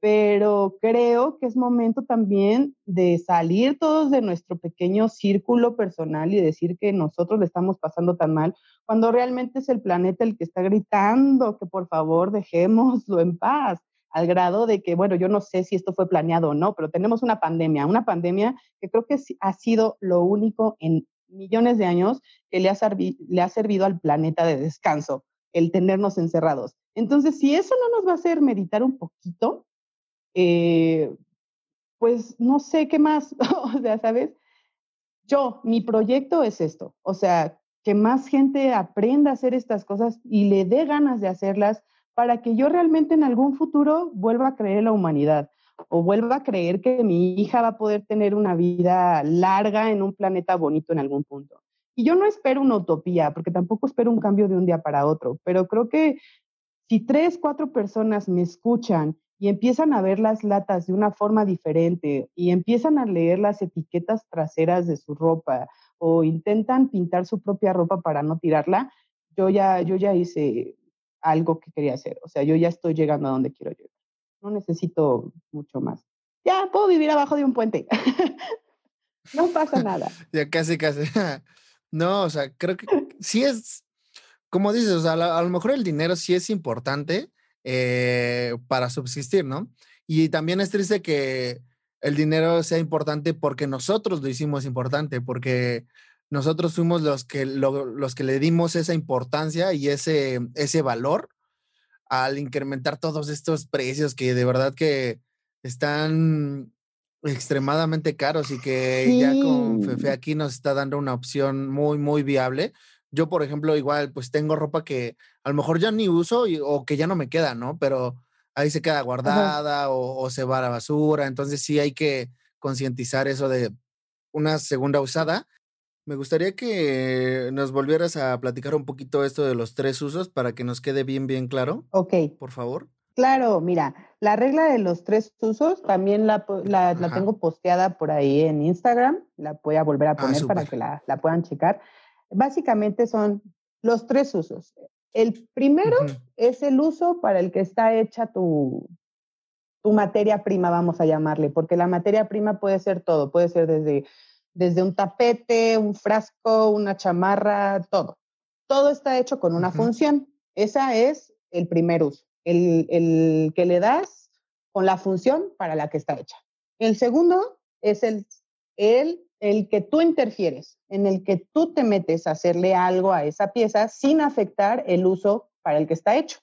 pero creo que es momento también de salir todos de nuestro pequeño círculo personal y decir que nosotros le estamos pasando tan mal cuando realmente es el planeta el que está gritando que por favor dejémoslo en paz al grado de que, bueno, yo no sé si esto fue planeado o no, pero tenemos una pandemia, una pandemia que creo que ha sido lo único en millones de años que le ha, le ha servido al planeta de descanso, el tenernos encerrados. Entonces, si eso no nos va a hacer meditar un poquito, eh, pues no sé qué más, o sea, ¿sabes? Yo, mi proyecto es esto, o sea, que más gente aprenda a hacer estas cosas y le dé ganas de hacerlas, para que yo realmente en algún futuro vuelva a creer en la humanidad o vuelva a creer que mi hija va a poder tener una vida larga en un planeta bonito en algún punto. Y yo no espero una utopía, porque tampoco espero un cambio de un día para otro, pero creo que si tres, cuatro personas me escuchan y empiezan a ver las latas de una forma diferente y empiezan a leer las etiquetas traseras de su ropa o intentan pintar su propia ropa para no tirarla, yo ya, yo ya hice algo que quería hacer. O sea, yo ya estoy llegando a donde quiero llegar. No necesito mucho más. Ya puedo vivir abajo de un puente. no pasa nada. ya casi, casi. no, o sea, creo que sí es, como dices, o sea, a lo mejor el dinero sí es importante eh, para subsistir, ¿no? Y también es triste que el dinero sea importante porque nosotros lo hicimos importante, porque nosotros fuimos los que, los que le dimos esa importancia y ese, ese valor al incrementar todos estos precios que de verdad que están extremadamente caros y que ya con Fefe aquí nos está dando una opción muy, muy viable. Yo, por ejemplo, igual, pues tengo ropa que a lo mejor ya ni uso o que ya no me queda, ¿no? Pero ahí se queda guardada o, o, se va a la basura. Entonces sí hay que concientizar eso de una segunda usada me gustaría que nos volvieras a platicar un poquito esto de los tres usos para que nos quede bien, bien claro. Ok. Por favor. Claro, mira, la regla de los tres usos también la, la, tengo posteada por ahí en Instagram, la voy a volver a ah, poner para que la, la, puedan checar. Básicamente son los tres usos. El primero es el uso para el que está hecha tu, tu materia prima, vamos a llamarle, porque la materia prima puede ser todo, puede ser desde desde un tapete, un frasco, una chamarra, todo. Todo está hecho con una función. Esa es el primer uso, el, que le das con la función para la que está hecha. El segundo es el, el, el que tú interfieres, en el que tú te metes a hacerle algo a esa pieza sin afectar el uso para el que está hecho.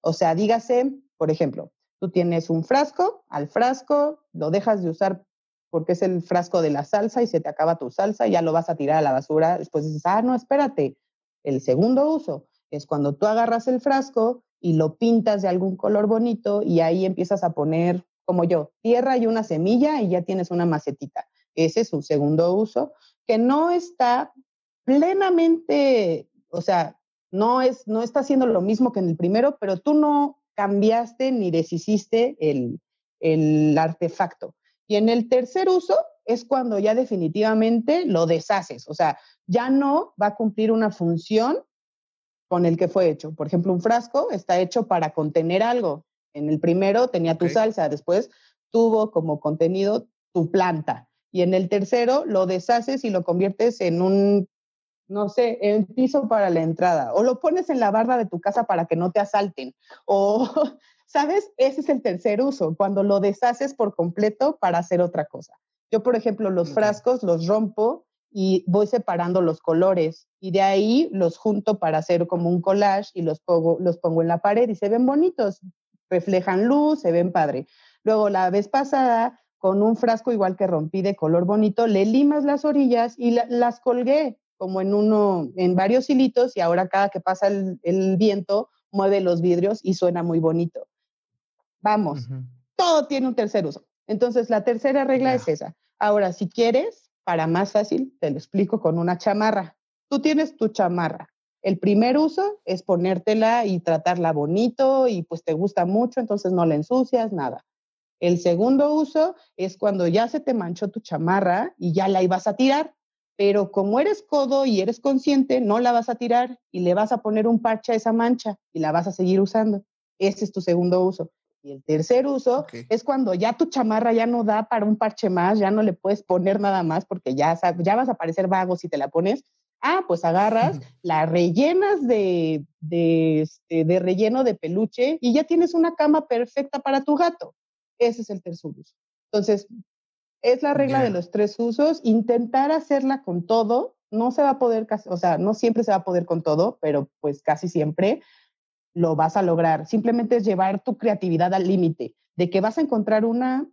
O sea, dígase, por ejemplo, tú tienes un frasco, al frasco lo dejas de usar porque es el frasco de la salsa y se te acaba tu salsa y ya lo vas a tirar a la basura. Después dices, ah, no, espérate, el segundo uso. Es cuando tú agarras el frasco y lo pintas de algún color bonito y ahí empiezas a poner, como yo, tierra y una semilla y ya tienes una macetita. Ese es un segundo uso que no está plenamente, o sea, no, es, no está haciendo lo mismo que en el primero, pero tú no cambiaste ni deshiciste el, el artefacto. Y en el tercer uso es cuando ya definitivamente lo deshaces, o sea, ya no va a cumplir una función con el que fue hecho. Por ejemplo, un frasco está hecho para contener algo. En el primero tenía tu salsa, después tuvo como contenido tu planta. Y en el tercero lo deshaces y lo conviertes en un no sé, el piso para la entrada, o lo pones en la barra de tu casa para que no te asalten, o, ¿sabes? Ese es el tercer uso, cuando lo deshaces por completo para hacer otra cosa. Yo, por ejemplo, los frascos los rompo y voy separando los colores y de ahí los junto para hacer como un collage y los pongo, los pongo en la pared y se ven bonitos, reflejan luz, se ven padre. Luego, la vez pasada, con un frasco igual que rompí de color bonito, le limas las orillas y las colgué como en uno, en varios hilitos y ahora cada que pasa el, viento mueve los vidrios y suena muy bonito. Vamos, todo tiene un tercer uso. Entonces, la tercera regla es esa. Ahora, si quieres, para más fácil, te lo explico con una chamarra. Tú tienes tu chamarra. El primer uso es ponértela y tratarla bonito y pues te gusta mucho, entonces no la ensucias, nada. El segundo uso es cuando ya se te manchó tu chamarra y ya la ibas a tirar pero como eres codo y eres consciente, no la vas a tirar y le vas a poner un parche a esa mancha y la vas a seguir usando. Ese es tu segundo uso. Y el tercer uso es cuando ya tu chamarra ya no da para un parche más, ya no le puedes poner nada más porque ya, ya vas a parecer vago si te la pones. Ah, pues agarras, la rellenas de, de, este, de relleno de peluche y ya tienes una cama perfecta para tu gato. Ese es el tercer uso. Entonces, es la regla de los tres usos. Intentar hacerla con todo, no se va a poder, o sea, no siempre se va a poder con todo, pero pues casi siempre lo vas a lograr. Simplemente es llevar tu creatividad al límite. De que vas a encontrar una,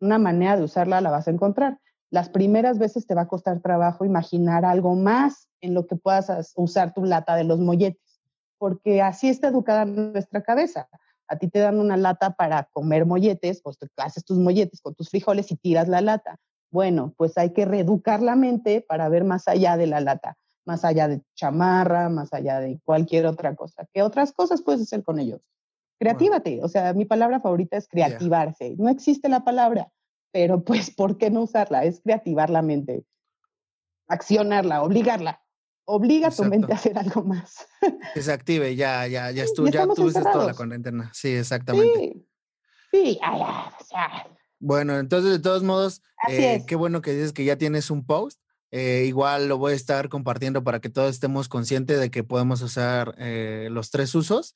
una manera de usarla, la vas a encontrar. Las primeras veces te va a costar trabajo imaginar algo más en lo que puedas usar tu lata de los molletes, porque así está educada nuestra cabeza a ti te dan una lata para comer molletes, pues te haces tus molletes con tus frijoles y tiras la lata. Bueno, pues hay que reeducar la mente para ver más allá de la lata, más allá de chamarra, más allá de cualquier otra cosa. ¿Qué otras cosas puedes hacer con ellos? Creatívate, o sea, mi palabra favorita es creativarse. No existe la palabra, pero pues, ¿por qué no usarla? Es creativar la mente, accionarla, obligarla obliga a tu mente a hacer algo más. Que se active, ya, ya, ya estuvo, ya tuviste toda la cuarentena. Sí, exactamente. Sí, sí, Bueno, entonces, de todos modos, eh, qué bueno que dices que ya tienes un post. Eh, igual lo voy a estar compartiendo para que todos estemos conscientes de que podemos usar eh, los tres usos.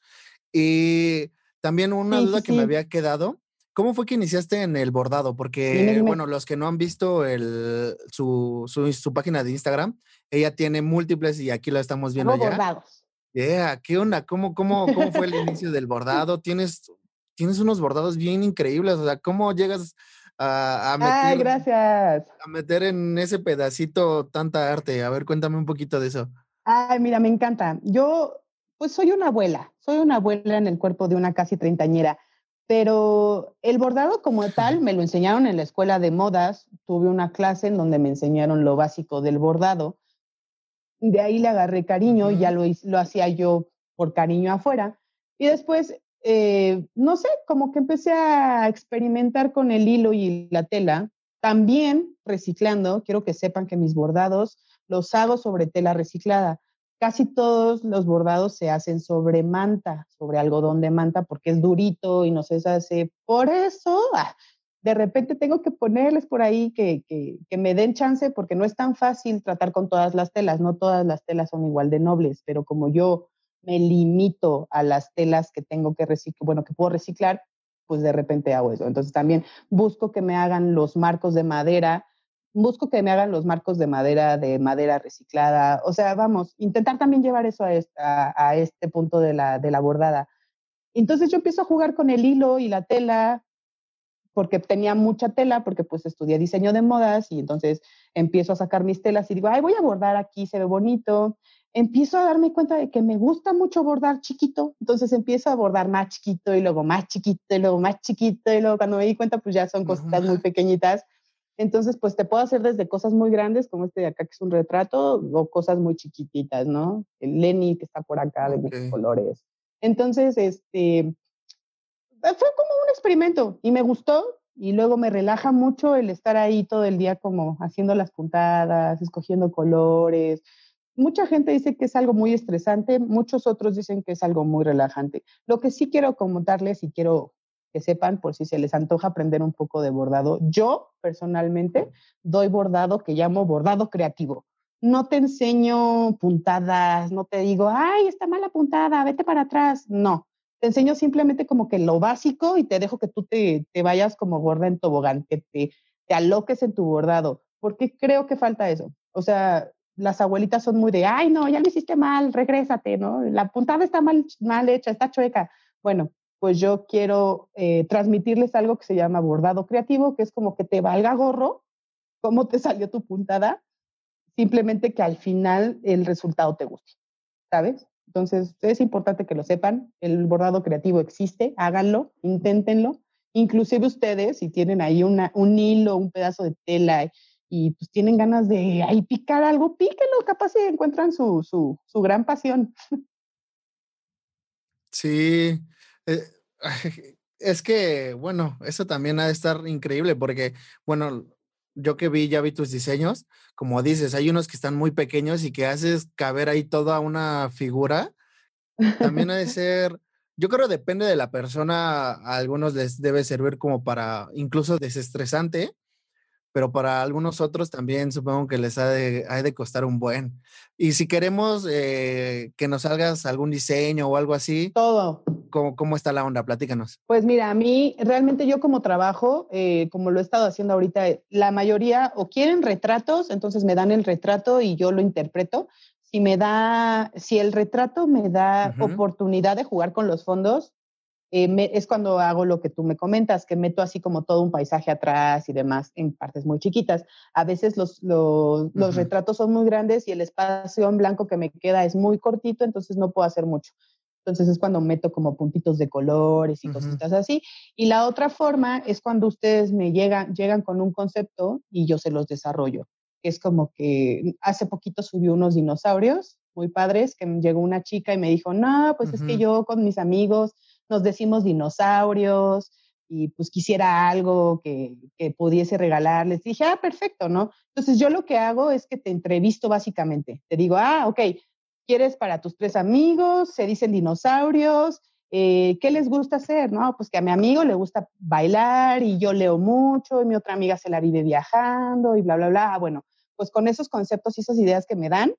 Y también una duda que me había quedado ¿Cómo fue que iniciaste en el bordado? Porque, bueno, los que no han visto el, su, su, página de Instagram, ella tiene múltiples y aquí lo estamos viendo ya. bordados. Yeah, ¿qué onda? ¿Cómo, cómo, cómo fue el inicio del bordado? Tienes, tienes unos bordados bien increíbles, o sea, ¿cómo llegas a, a meter, Ay, gracias. a meter en ese pedacito tanta arte? A ver, cuéntame un poquito de eso. Ay, mira, me encanta. Yo, pues soy una abuela, soy una abuela en el cuerpo de una casi treintañera pero el bordado como tal me lo enseñaron en la escuela de modas. Tuve una clase en donde me enseñaron lo básico del bordado. De ahí le agarré cariño y ya lo, lo hacía yo por cariño afuera. Y después, eh, no sé, como que empecé a experimentar con el hilo y la tela. También reciclando, quiero que sepan que mis bordados los hago sobre tela reciclada casi todos los bordados se hacen sobre manta, sobre algodón de manta, porque es durito y no se hace. Por eso, ah, de repente tengo que ponerles por ahí que, que, me den chance, porque no es tan fácil tratar con todas las telas. No todas las telas son igual de nobles, pero como yo me limito a las telas que tengo que reciclar, bueno, que puedo reciclar, pues de repente hago eso. Entonces también busco que me hagan los marcos de madera busco que me hagan los marcos de madera, de madera reciclada. O sea, vamos, intentar también llevar eso a, a, este punto de la, de la bordada. Entonces yo empiezo a jugar con el hilo y la tela, porque tenía mucha tela, porque pues estudié diseño de modas y entonces empiezo a sacar mis telas y digo, ay, voy a bordar aquí, se ve bonito. Empiezo a darme cuenta de que me gusta mucho bordar chiquito, entonces empiezo a bordar más chiquito y luego más chiquito y luego más chiquito y luego cuando me di cuenta pues ya son cositas muy pequeñitas. Entonces, pues te puedo hacer desde cosas muy grandes, como este de acá, que es un retrato, o cosas muy chiquititas, ¿no? El Lenny, que está por acá, de muchos colores. Entonces, este, fue como un experimento y me gustó y luego me relaja mucho el estar ahí todo el día como haciendo las puntadas, escogiendo colores. Mucha gente dice que es algo muy estresante, muchos otros dicen que es algo muy relajante. Lo que sí quiero comentarles y quiero que sepan por si se les antoja aprender un poco de bordado. Yo personalmente doy bordado que llamo bordado creativo. No te enseño puntadas, no te digo, ay, está mala puntada, vete para atrás. No, te enseño simplemente como que lo básico y te dejo que tú te, vayas como gorda en tobogán, que te, te aloques en tu bordado, porque creo que falta eso. O sea, las abuelitas son muy de, ay, no, ya lo hiciste mal, regrésate, ¿no? La puntada está mal, mal hecha, está chueca. Bueno, pues yo quiero eh, transmitirles algo que se llama bordado creativo, que es como que te valga gorro cómo te salió tu puntada, simplemente que al final el resultado te guste, ¿sabes? Entonces, es importante que lo sepan. El bordado creativo existe, háganlo, inténtenlo. Inclusive ustedes, si tienen ahí una, un hilo, un pedazo de tela y pues tienen ganas de ahí picar algo, píquenlo, capaz si encuentran su, su, su gran pasión. Sí, eh, es que, bueno, eso también ha de estar increíble porque, bueno, yo que vi, ya vi tus diseños, como dices, hay unos que están muy pequeños y que haces caber ahí toda una figura. También ha de ser, yo creo depende de la persona, a algunos les debe servir como para incluso desestresante, pero para algunos otros también supongo que les ha de, de costar un buen. Y si queremos eh, que nos salgas algún diseño o algo así. Todo. ¿cómo, ¿Cómo está la onda? Platícanos. Pues mira, a mí realmente yo como trabajo, eh, como lo he estado haciendo ahorita, la mayoría o quieren retratos, entonces me dan el retrato y yo lo interpreto. Si me da, si el retrato me da oportunidad de jugar con los fondos, eh, es cuando hago lo que tú me comentas, que meto así como todo un paisaje atrás y demás en partes muy chiquitas. A veces los, los, retratos son muy grandes y el espacio en blanco que me queda es muy cortito, entonces no puedo hacer mucho. Entonces es cuando meto como puntitos de colores y cositas así. Y la otra forma es cuando ustedes me llegan, llegan con un concepto y yo se los desarrollo. Es como que hace poquito subí unos dinosaurios muy padres, que llegó una chica y me dijo, no, pues es que yo con mis amigos nos decimos dinosaurios y pues quisiera algo que, que, pudiese regalarles. Dije, ah, perfecto, ¿no? Entonces yo lo que hago es que te entrevisto básicamente. Te digo, ah, ok, ¿quieres para tus tres amigos? Se dicen dinosaurios. Eh, ¿Qué les gusta hacer? No, pues que a mi amigo le gusta bailar y yo leo mucho y mi otra amiga se la vive viajando y bla, bla, bla. Ah, bueno, pues con esos conceptos y esas ideas que me dan,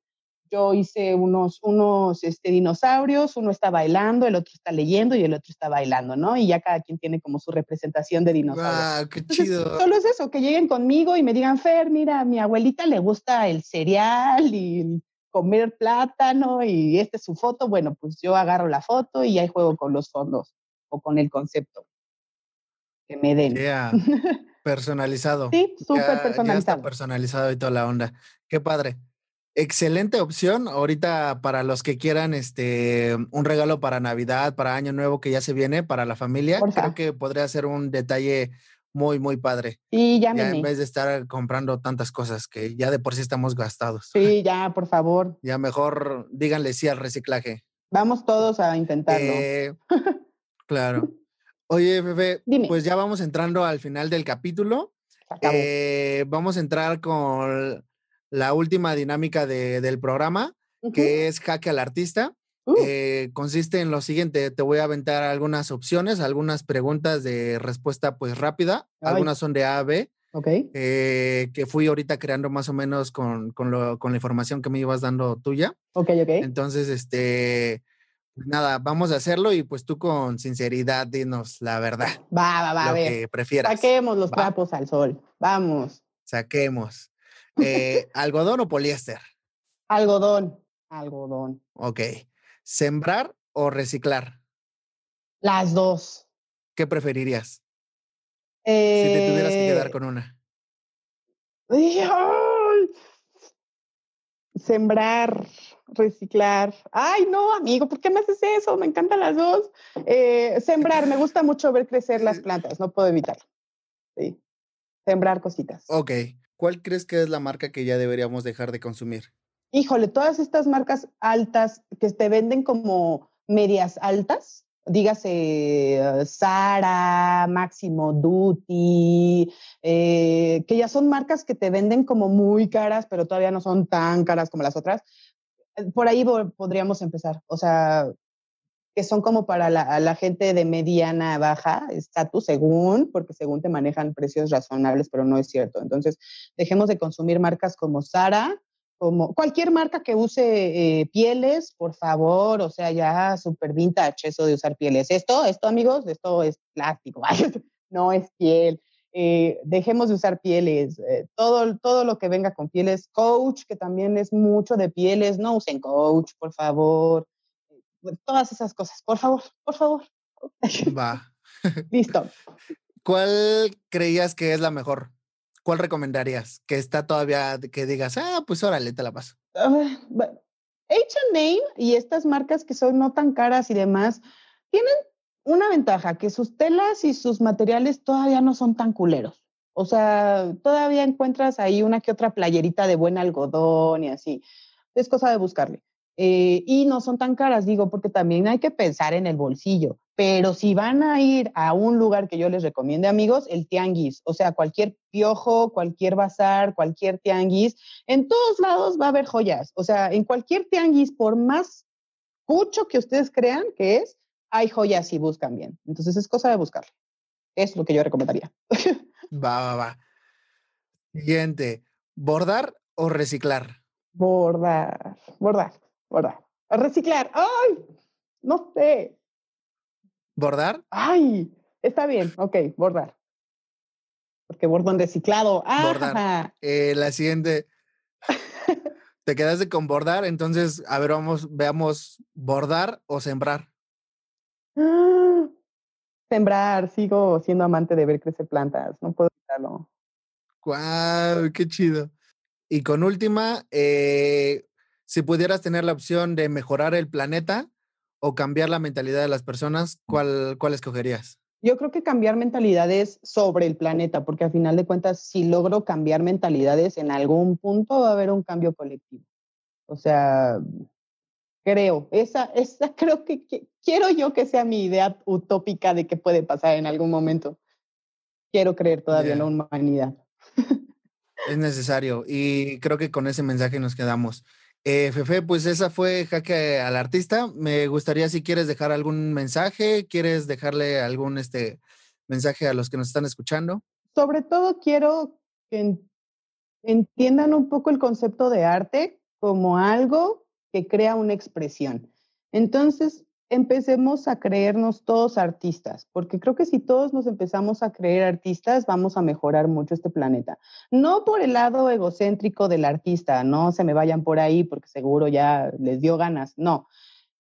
yo hice unos, unos este, dinosaurios, uno está bailando, el otro está leyendo y el otro está bailando, ¿no? Y ya cada quien tiene como su representación de dinosaurio. qué chido! solo es eso, que lleguen conmigo y me digan, Fer, mira, a mi abuelita le gusta el cereal y comer plátano y esta es su foto. Bueno, pues yo agarro la foto y ahí juego con los fondos o con el concepto que me den. Personalizado. Sí, súper personalizado. Ya está personalizado y toda la onda. Qué padre. Excelente opción ahorita para los que quieran este un regalo para Navidad, para Año Nuevo que ya se viene para la familia. Creo que podría ser un detalle muy muy padre. Y ya, ya en vez de estar comprando tantas cosas que ya de por sí estamos gastados. Sí, ya, por favor. Ya mejor díganle sí al reciclaje. Vamos todos a intentarlo. Eh, claro. Oye, Bebé, pues ya vamos entrando al final del capítulo. Eh, vamos a entrar con la última dinámica del programa, que es Jaque al Artista. Uh. Eh, consiste en lo siguiente, te voy a aventar algunas opciones, algunas preguntas de respuesta pues rápida, algunas son de A a B, eh, que fui ahorita creando más o menos con, con, lo, con, la información que me ibas dando tuya. Ok, ok. Entonces, este, pues nada, vamos a hacerlo y pues tú con sinceridad dinos la verdad. Va, va, va, lo a ver. que prefieras. Saquemos los trapos al sol, vamos. Saquemos. Eh, ¿Algodón o poliéster? Algodón. Algodón. Ok. ¿Sembrar o reciclar? Las dos. ¿Qué preferirías? si te tuvieras que quedar eh, con una. Sembrar, reciclar. Ay, no, amigo, ¿por qué me haces eso? Me encantan las dos. Eh, sembrar, me gusta mucho ver crecer las plantas, no puedo evitarlo. Sí. Sembrar cositas. Ok. ¿Cuál crees que es la marca que ya deberíamos dejar de consumir? Híjole, todas estas marcas altas que te venden como medias altas, dígase Sara, Máximo Duty, eh, que ya son marcas que te venden como muy caras, pero todavía no son tan caras como las otras. Eh, por ahí podríamos empezar. O sea, que son como para la, gente de mediana baja estatus, según, porque según te manejan precios razonables, pero no es cierto. Entonces, dejemos de consumir marcas como Sara, como cualquier marca que use eh, pieles, por favor, o sea, ya súper vintage eso de usar pieles. Esto, esto, amigos, esto es plástico, no es piel. Eh, dejemos de usar pieles, eh, todo, todo lo que venga con pieles, coach, que también es mucho de pieles, no usen coach, por favor, todas esas cosas, por favor, por favor. Va. Listo. ¿Cuál creías que es la mejor? ¿cuál recomendarías? Que está todavía, que digas, ah, pues órale, te la paso. H&M y estas marcas que son no tan caras y demás, tienen una ventaja, que sus telas y sus materiales todavía no son tan culeros. O sea, todavía encuentras ahí una que otra playerita de buen algodón y así. Es cosa de buscarle. Eh, y no son tan caras, digo, porque también hay que pensar en el bolsillo. Pero si van a ir a un lugar que yo les recomiende, amigos, el tianguis, o sea, cualquier piojo, cualquier bazar, cualquier tianguis, en todos lados va a haber joyas. O sea, en cualquier tianguis, por más mucho que ustedes crean que es, hay joyas si buscan bien. Entonces es cosa de buscarle. Es lo que yo recomendaría. va, va, va. Siguiente, ¿bordar o reciclar? Bordar, bordar, bordar. Reciclar. ¡Ay! No sé. ¿Bordar? Ay, está bien, ok, bordar. Porque bordo en reciclado. Ah, bordar. Eh, la siguiente. Te quedaste con bordar, entonces, a ver, vamos, veamos, bordar o sembrar. sembrar, sigo siendo amante de ver crecer plantas, no puedo evitarlo. ¡Guau! ¡Qué chido! Y con última, eh, si pudieras tener la opción de mejorar el planeta, o cambiar la mentalidad de las personas, ¿cuál, cuál escogerías? Yo creo que cambiar mentalidades sobre el planeta, porque al final de cuentas, si logro cambiar mentalidades, en algún punto va a haber un cambio colectivo. O sea, creo, esa, esa creo que, quiero yo que sea mi idea utópica de que puede pasar en algún momento. Quiero creer todavía en la humanidad. Es necesario y creo que con ese mensaje nos quedamos. Eh, Fefe, pues esa fue Jaque al Artista. Me gustaría si quieres dejar algún mensaje, quieres dejarle algún este, mensaje a los que nos están escuchando. Sobre todo quiero que entiendan un poco el concepto de arte como algo que crea una expresión. Entonces, empecemos a creernos todos artistas, porque creo que si todos nos empezamos a creer artistas, vamos a mejorar mucho este planeta. No por el lado egocéntrico del artista, no se me vayan por ahí porque seguro ya les dio ganas, no,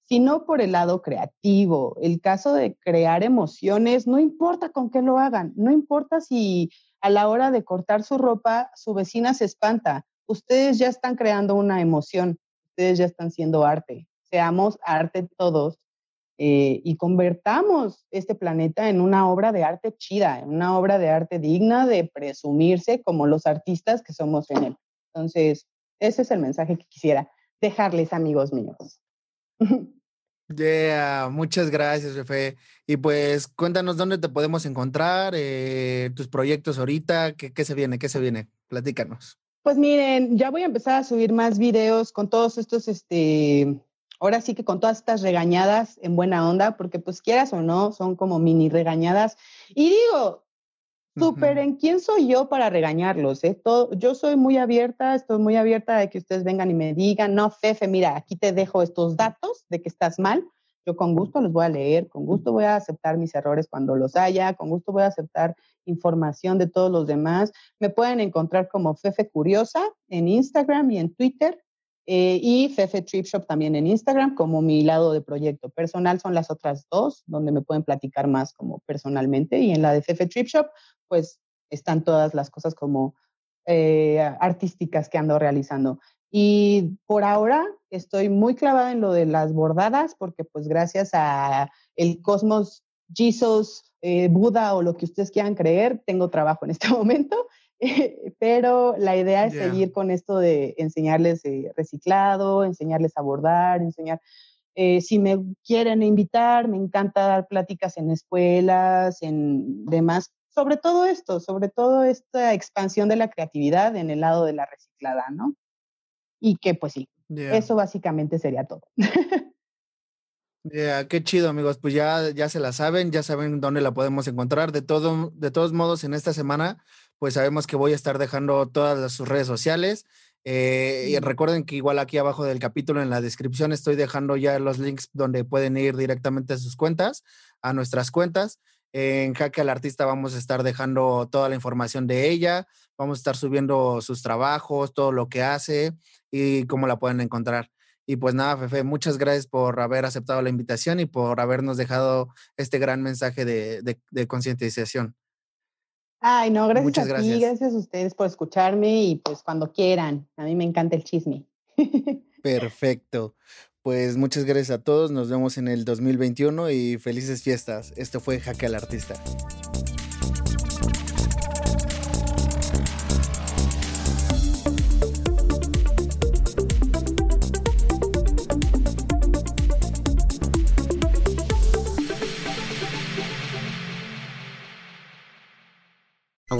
sino por el lado creativo. El caso de crear emociones, no importa con qué lo hagan, no importa si a la hora de cortar su ropa su vecina se espanta, ustedes ya están creando una emoción, ustedes ya están siendo arte. Seamos arte todos eh, y convertamos este planeta en una obra de arte chida, en una obra de arte digna de presumirse como los artistas que somos en él. Entonces, ese es el mensaje que quisiera dejarles, amigos míos. Yeah, muchas gracias, Fefe. Y pues cuéntanos dónde te podemos encontrar, eh, tus proyectos ahorita, ¿qué, ¿qué, se viene? ¿Qué se viene? Platícanos. Pues miren, ya voy a empezar a subir más videos con todos estos este, ahora sí que con todas estas regañadas en buena onda, porque pues quieras o no, son como mini regañadas. Y digo, súper en quién soy yo para regañarlos. ¿eh? yo soy muy abierta, estoy muy abierta de que ustedes vengan y me digan, no, Fefe, mira, aquí te dejo estos datos de que estás mal. Yo con gusto los voy a leer, con gusto voy a aceptar mis errores cuando los haya, con gusto voy a aceptar información de todos los demás. Me pueden encontrar como Fefe Curiosa en Instagram y en Twitter. Eh, y Fefe Trip Shop también en Instagram como mi lado de proyecto. Personal son las otras dos, donde me pueden platicar más como personalmente. Y en la de Fefe Trip Shop, pues están todas las cosas como eh, artísticas que ando realizando. Y por ahora estoy muy clavada en lo de las bordadas, porque pues gracias a el cosmos, Jesus, eh, Buda o lo que ustedes quieran creer, tengo trabajo en este momento. pero la idea es seguir con esto de enseñarles eh, reciclado, enseñarles a bordar, enseñar. Eh, si me quieren invitar, me encanta dar pláticas en escuelas, en demás, sobre todo esto, sobre todo esta expansión de la creatividad en el lado de la reciclada, ¿no? Y que pues sí, eso básicamente sería todo. Qué chido, amigos. Pues ya, ya se la saben, ya saben dónde la podemos encontrar. De, todo, de todos modos, en esta semana, pues sabemos que voy a estar dejando todas sus redes sociales. Eh, y recuerden que igual aquí abajo del capítulo en la descripción estoy dejando ya los links donde pueden ir directamente a sus cuentas, a nuestras cuentas. En Jaque al Artista vamos a estar dejando toda la información de ella, vamos a estar subiendo sus trabajos, todo lo que hace y cómo la pueden encontrar. Y pues nada, Fefe, muchas gracias por haber aceptado la invitación y por habernos dejado este gran mensaje de, concientización. Ay, no, gracias muchas a gracias. ti, gracias a ustedes por escucharme y pues cuando quieran. A mí me encanta el chisme. Perfecto. Pues muchas gracias a todos, nos vemos en el 2021 y felices fiestas. Esto fue Jaque al Artista.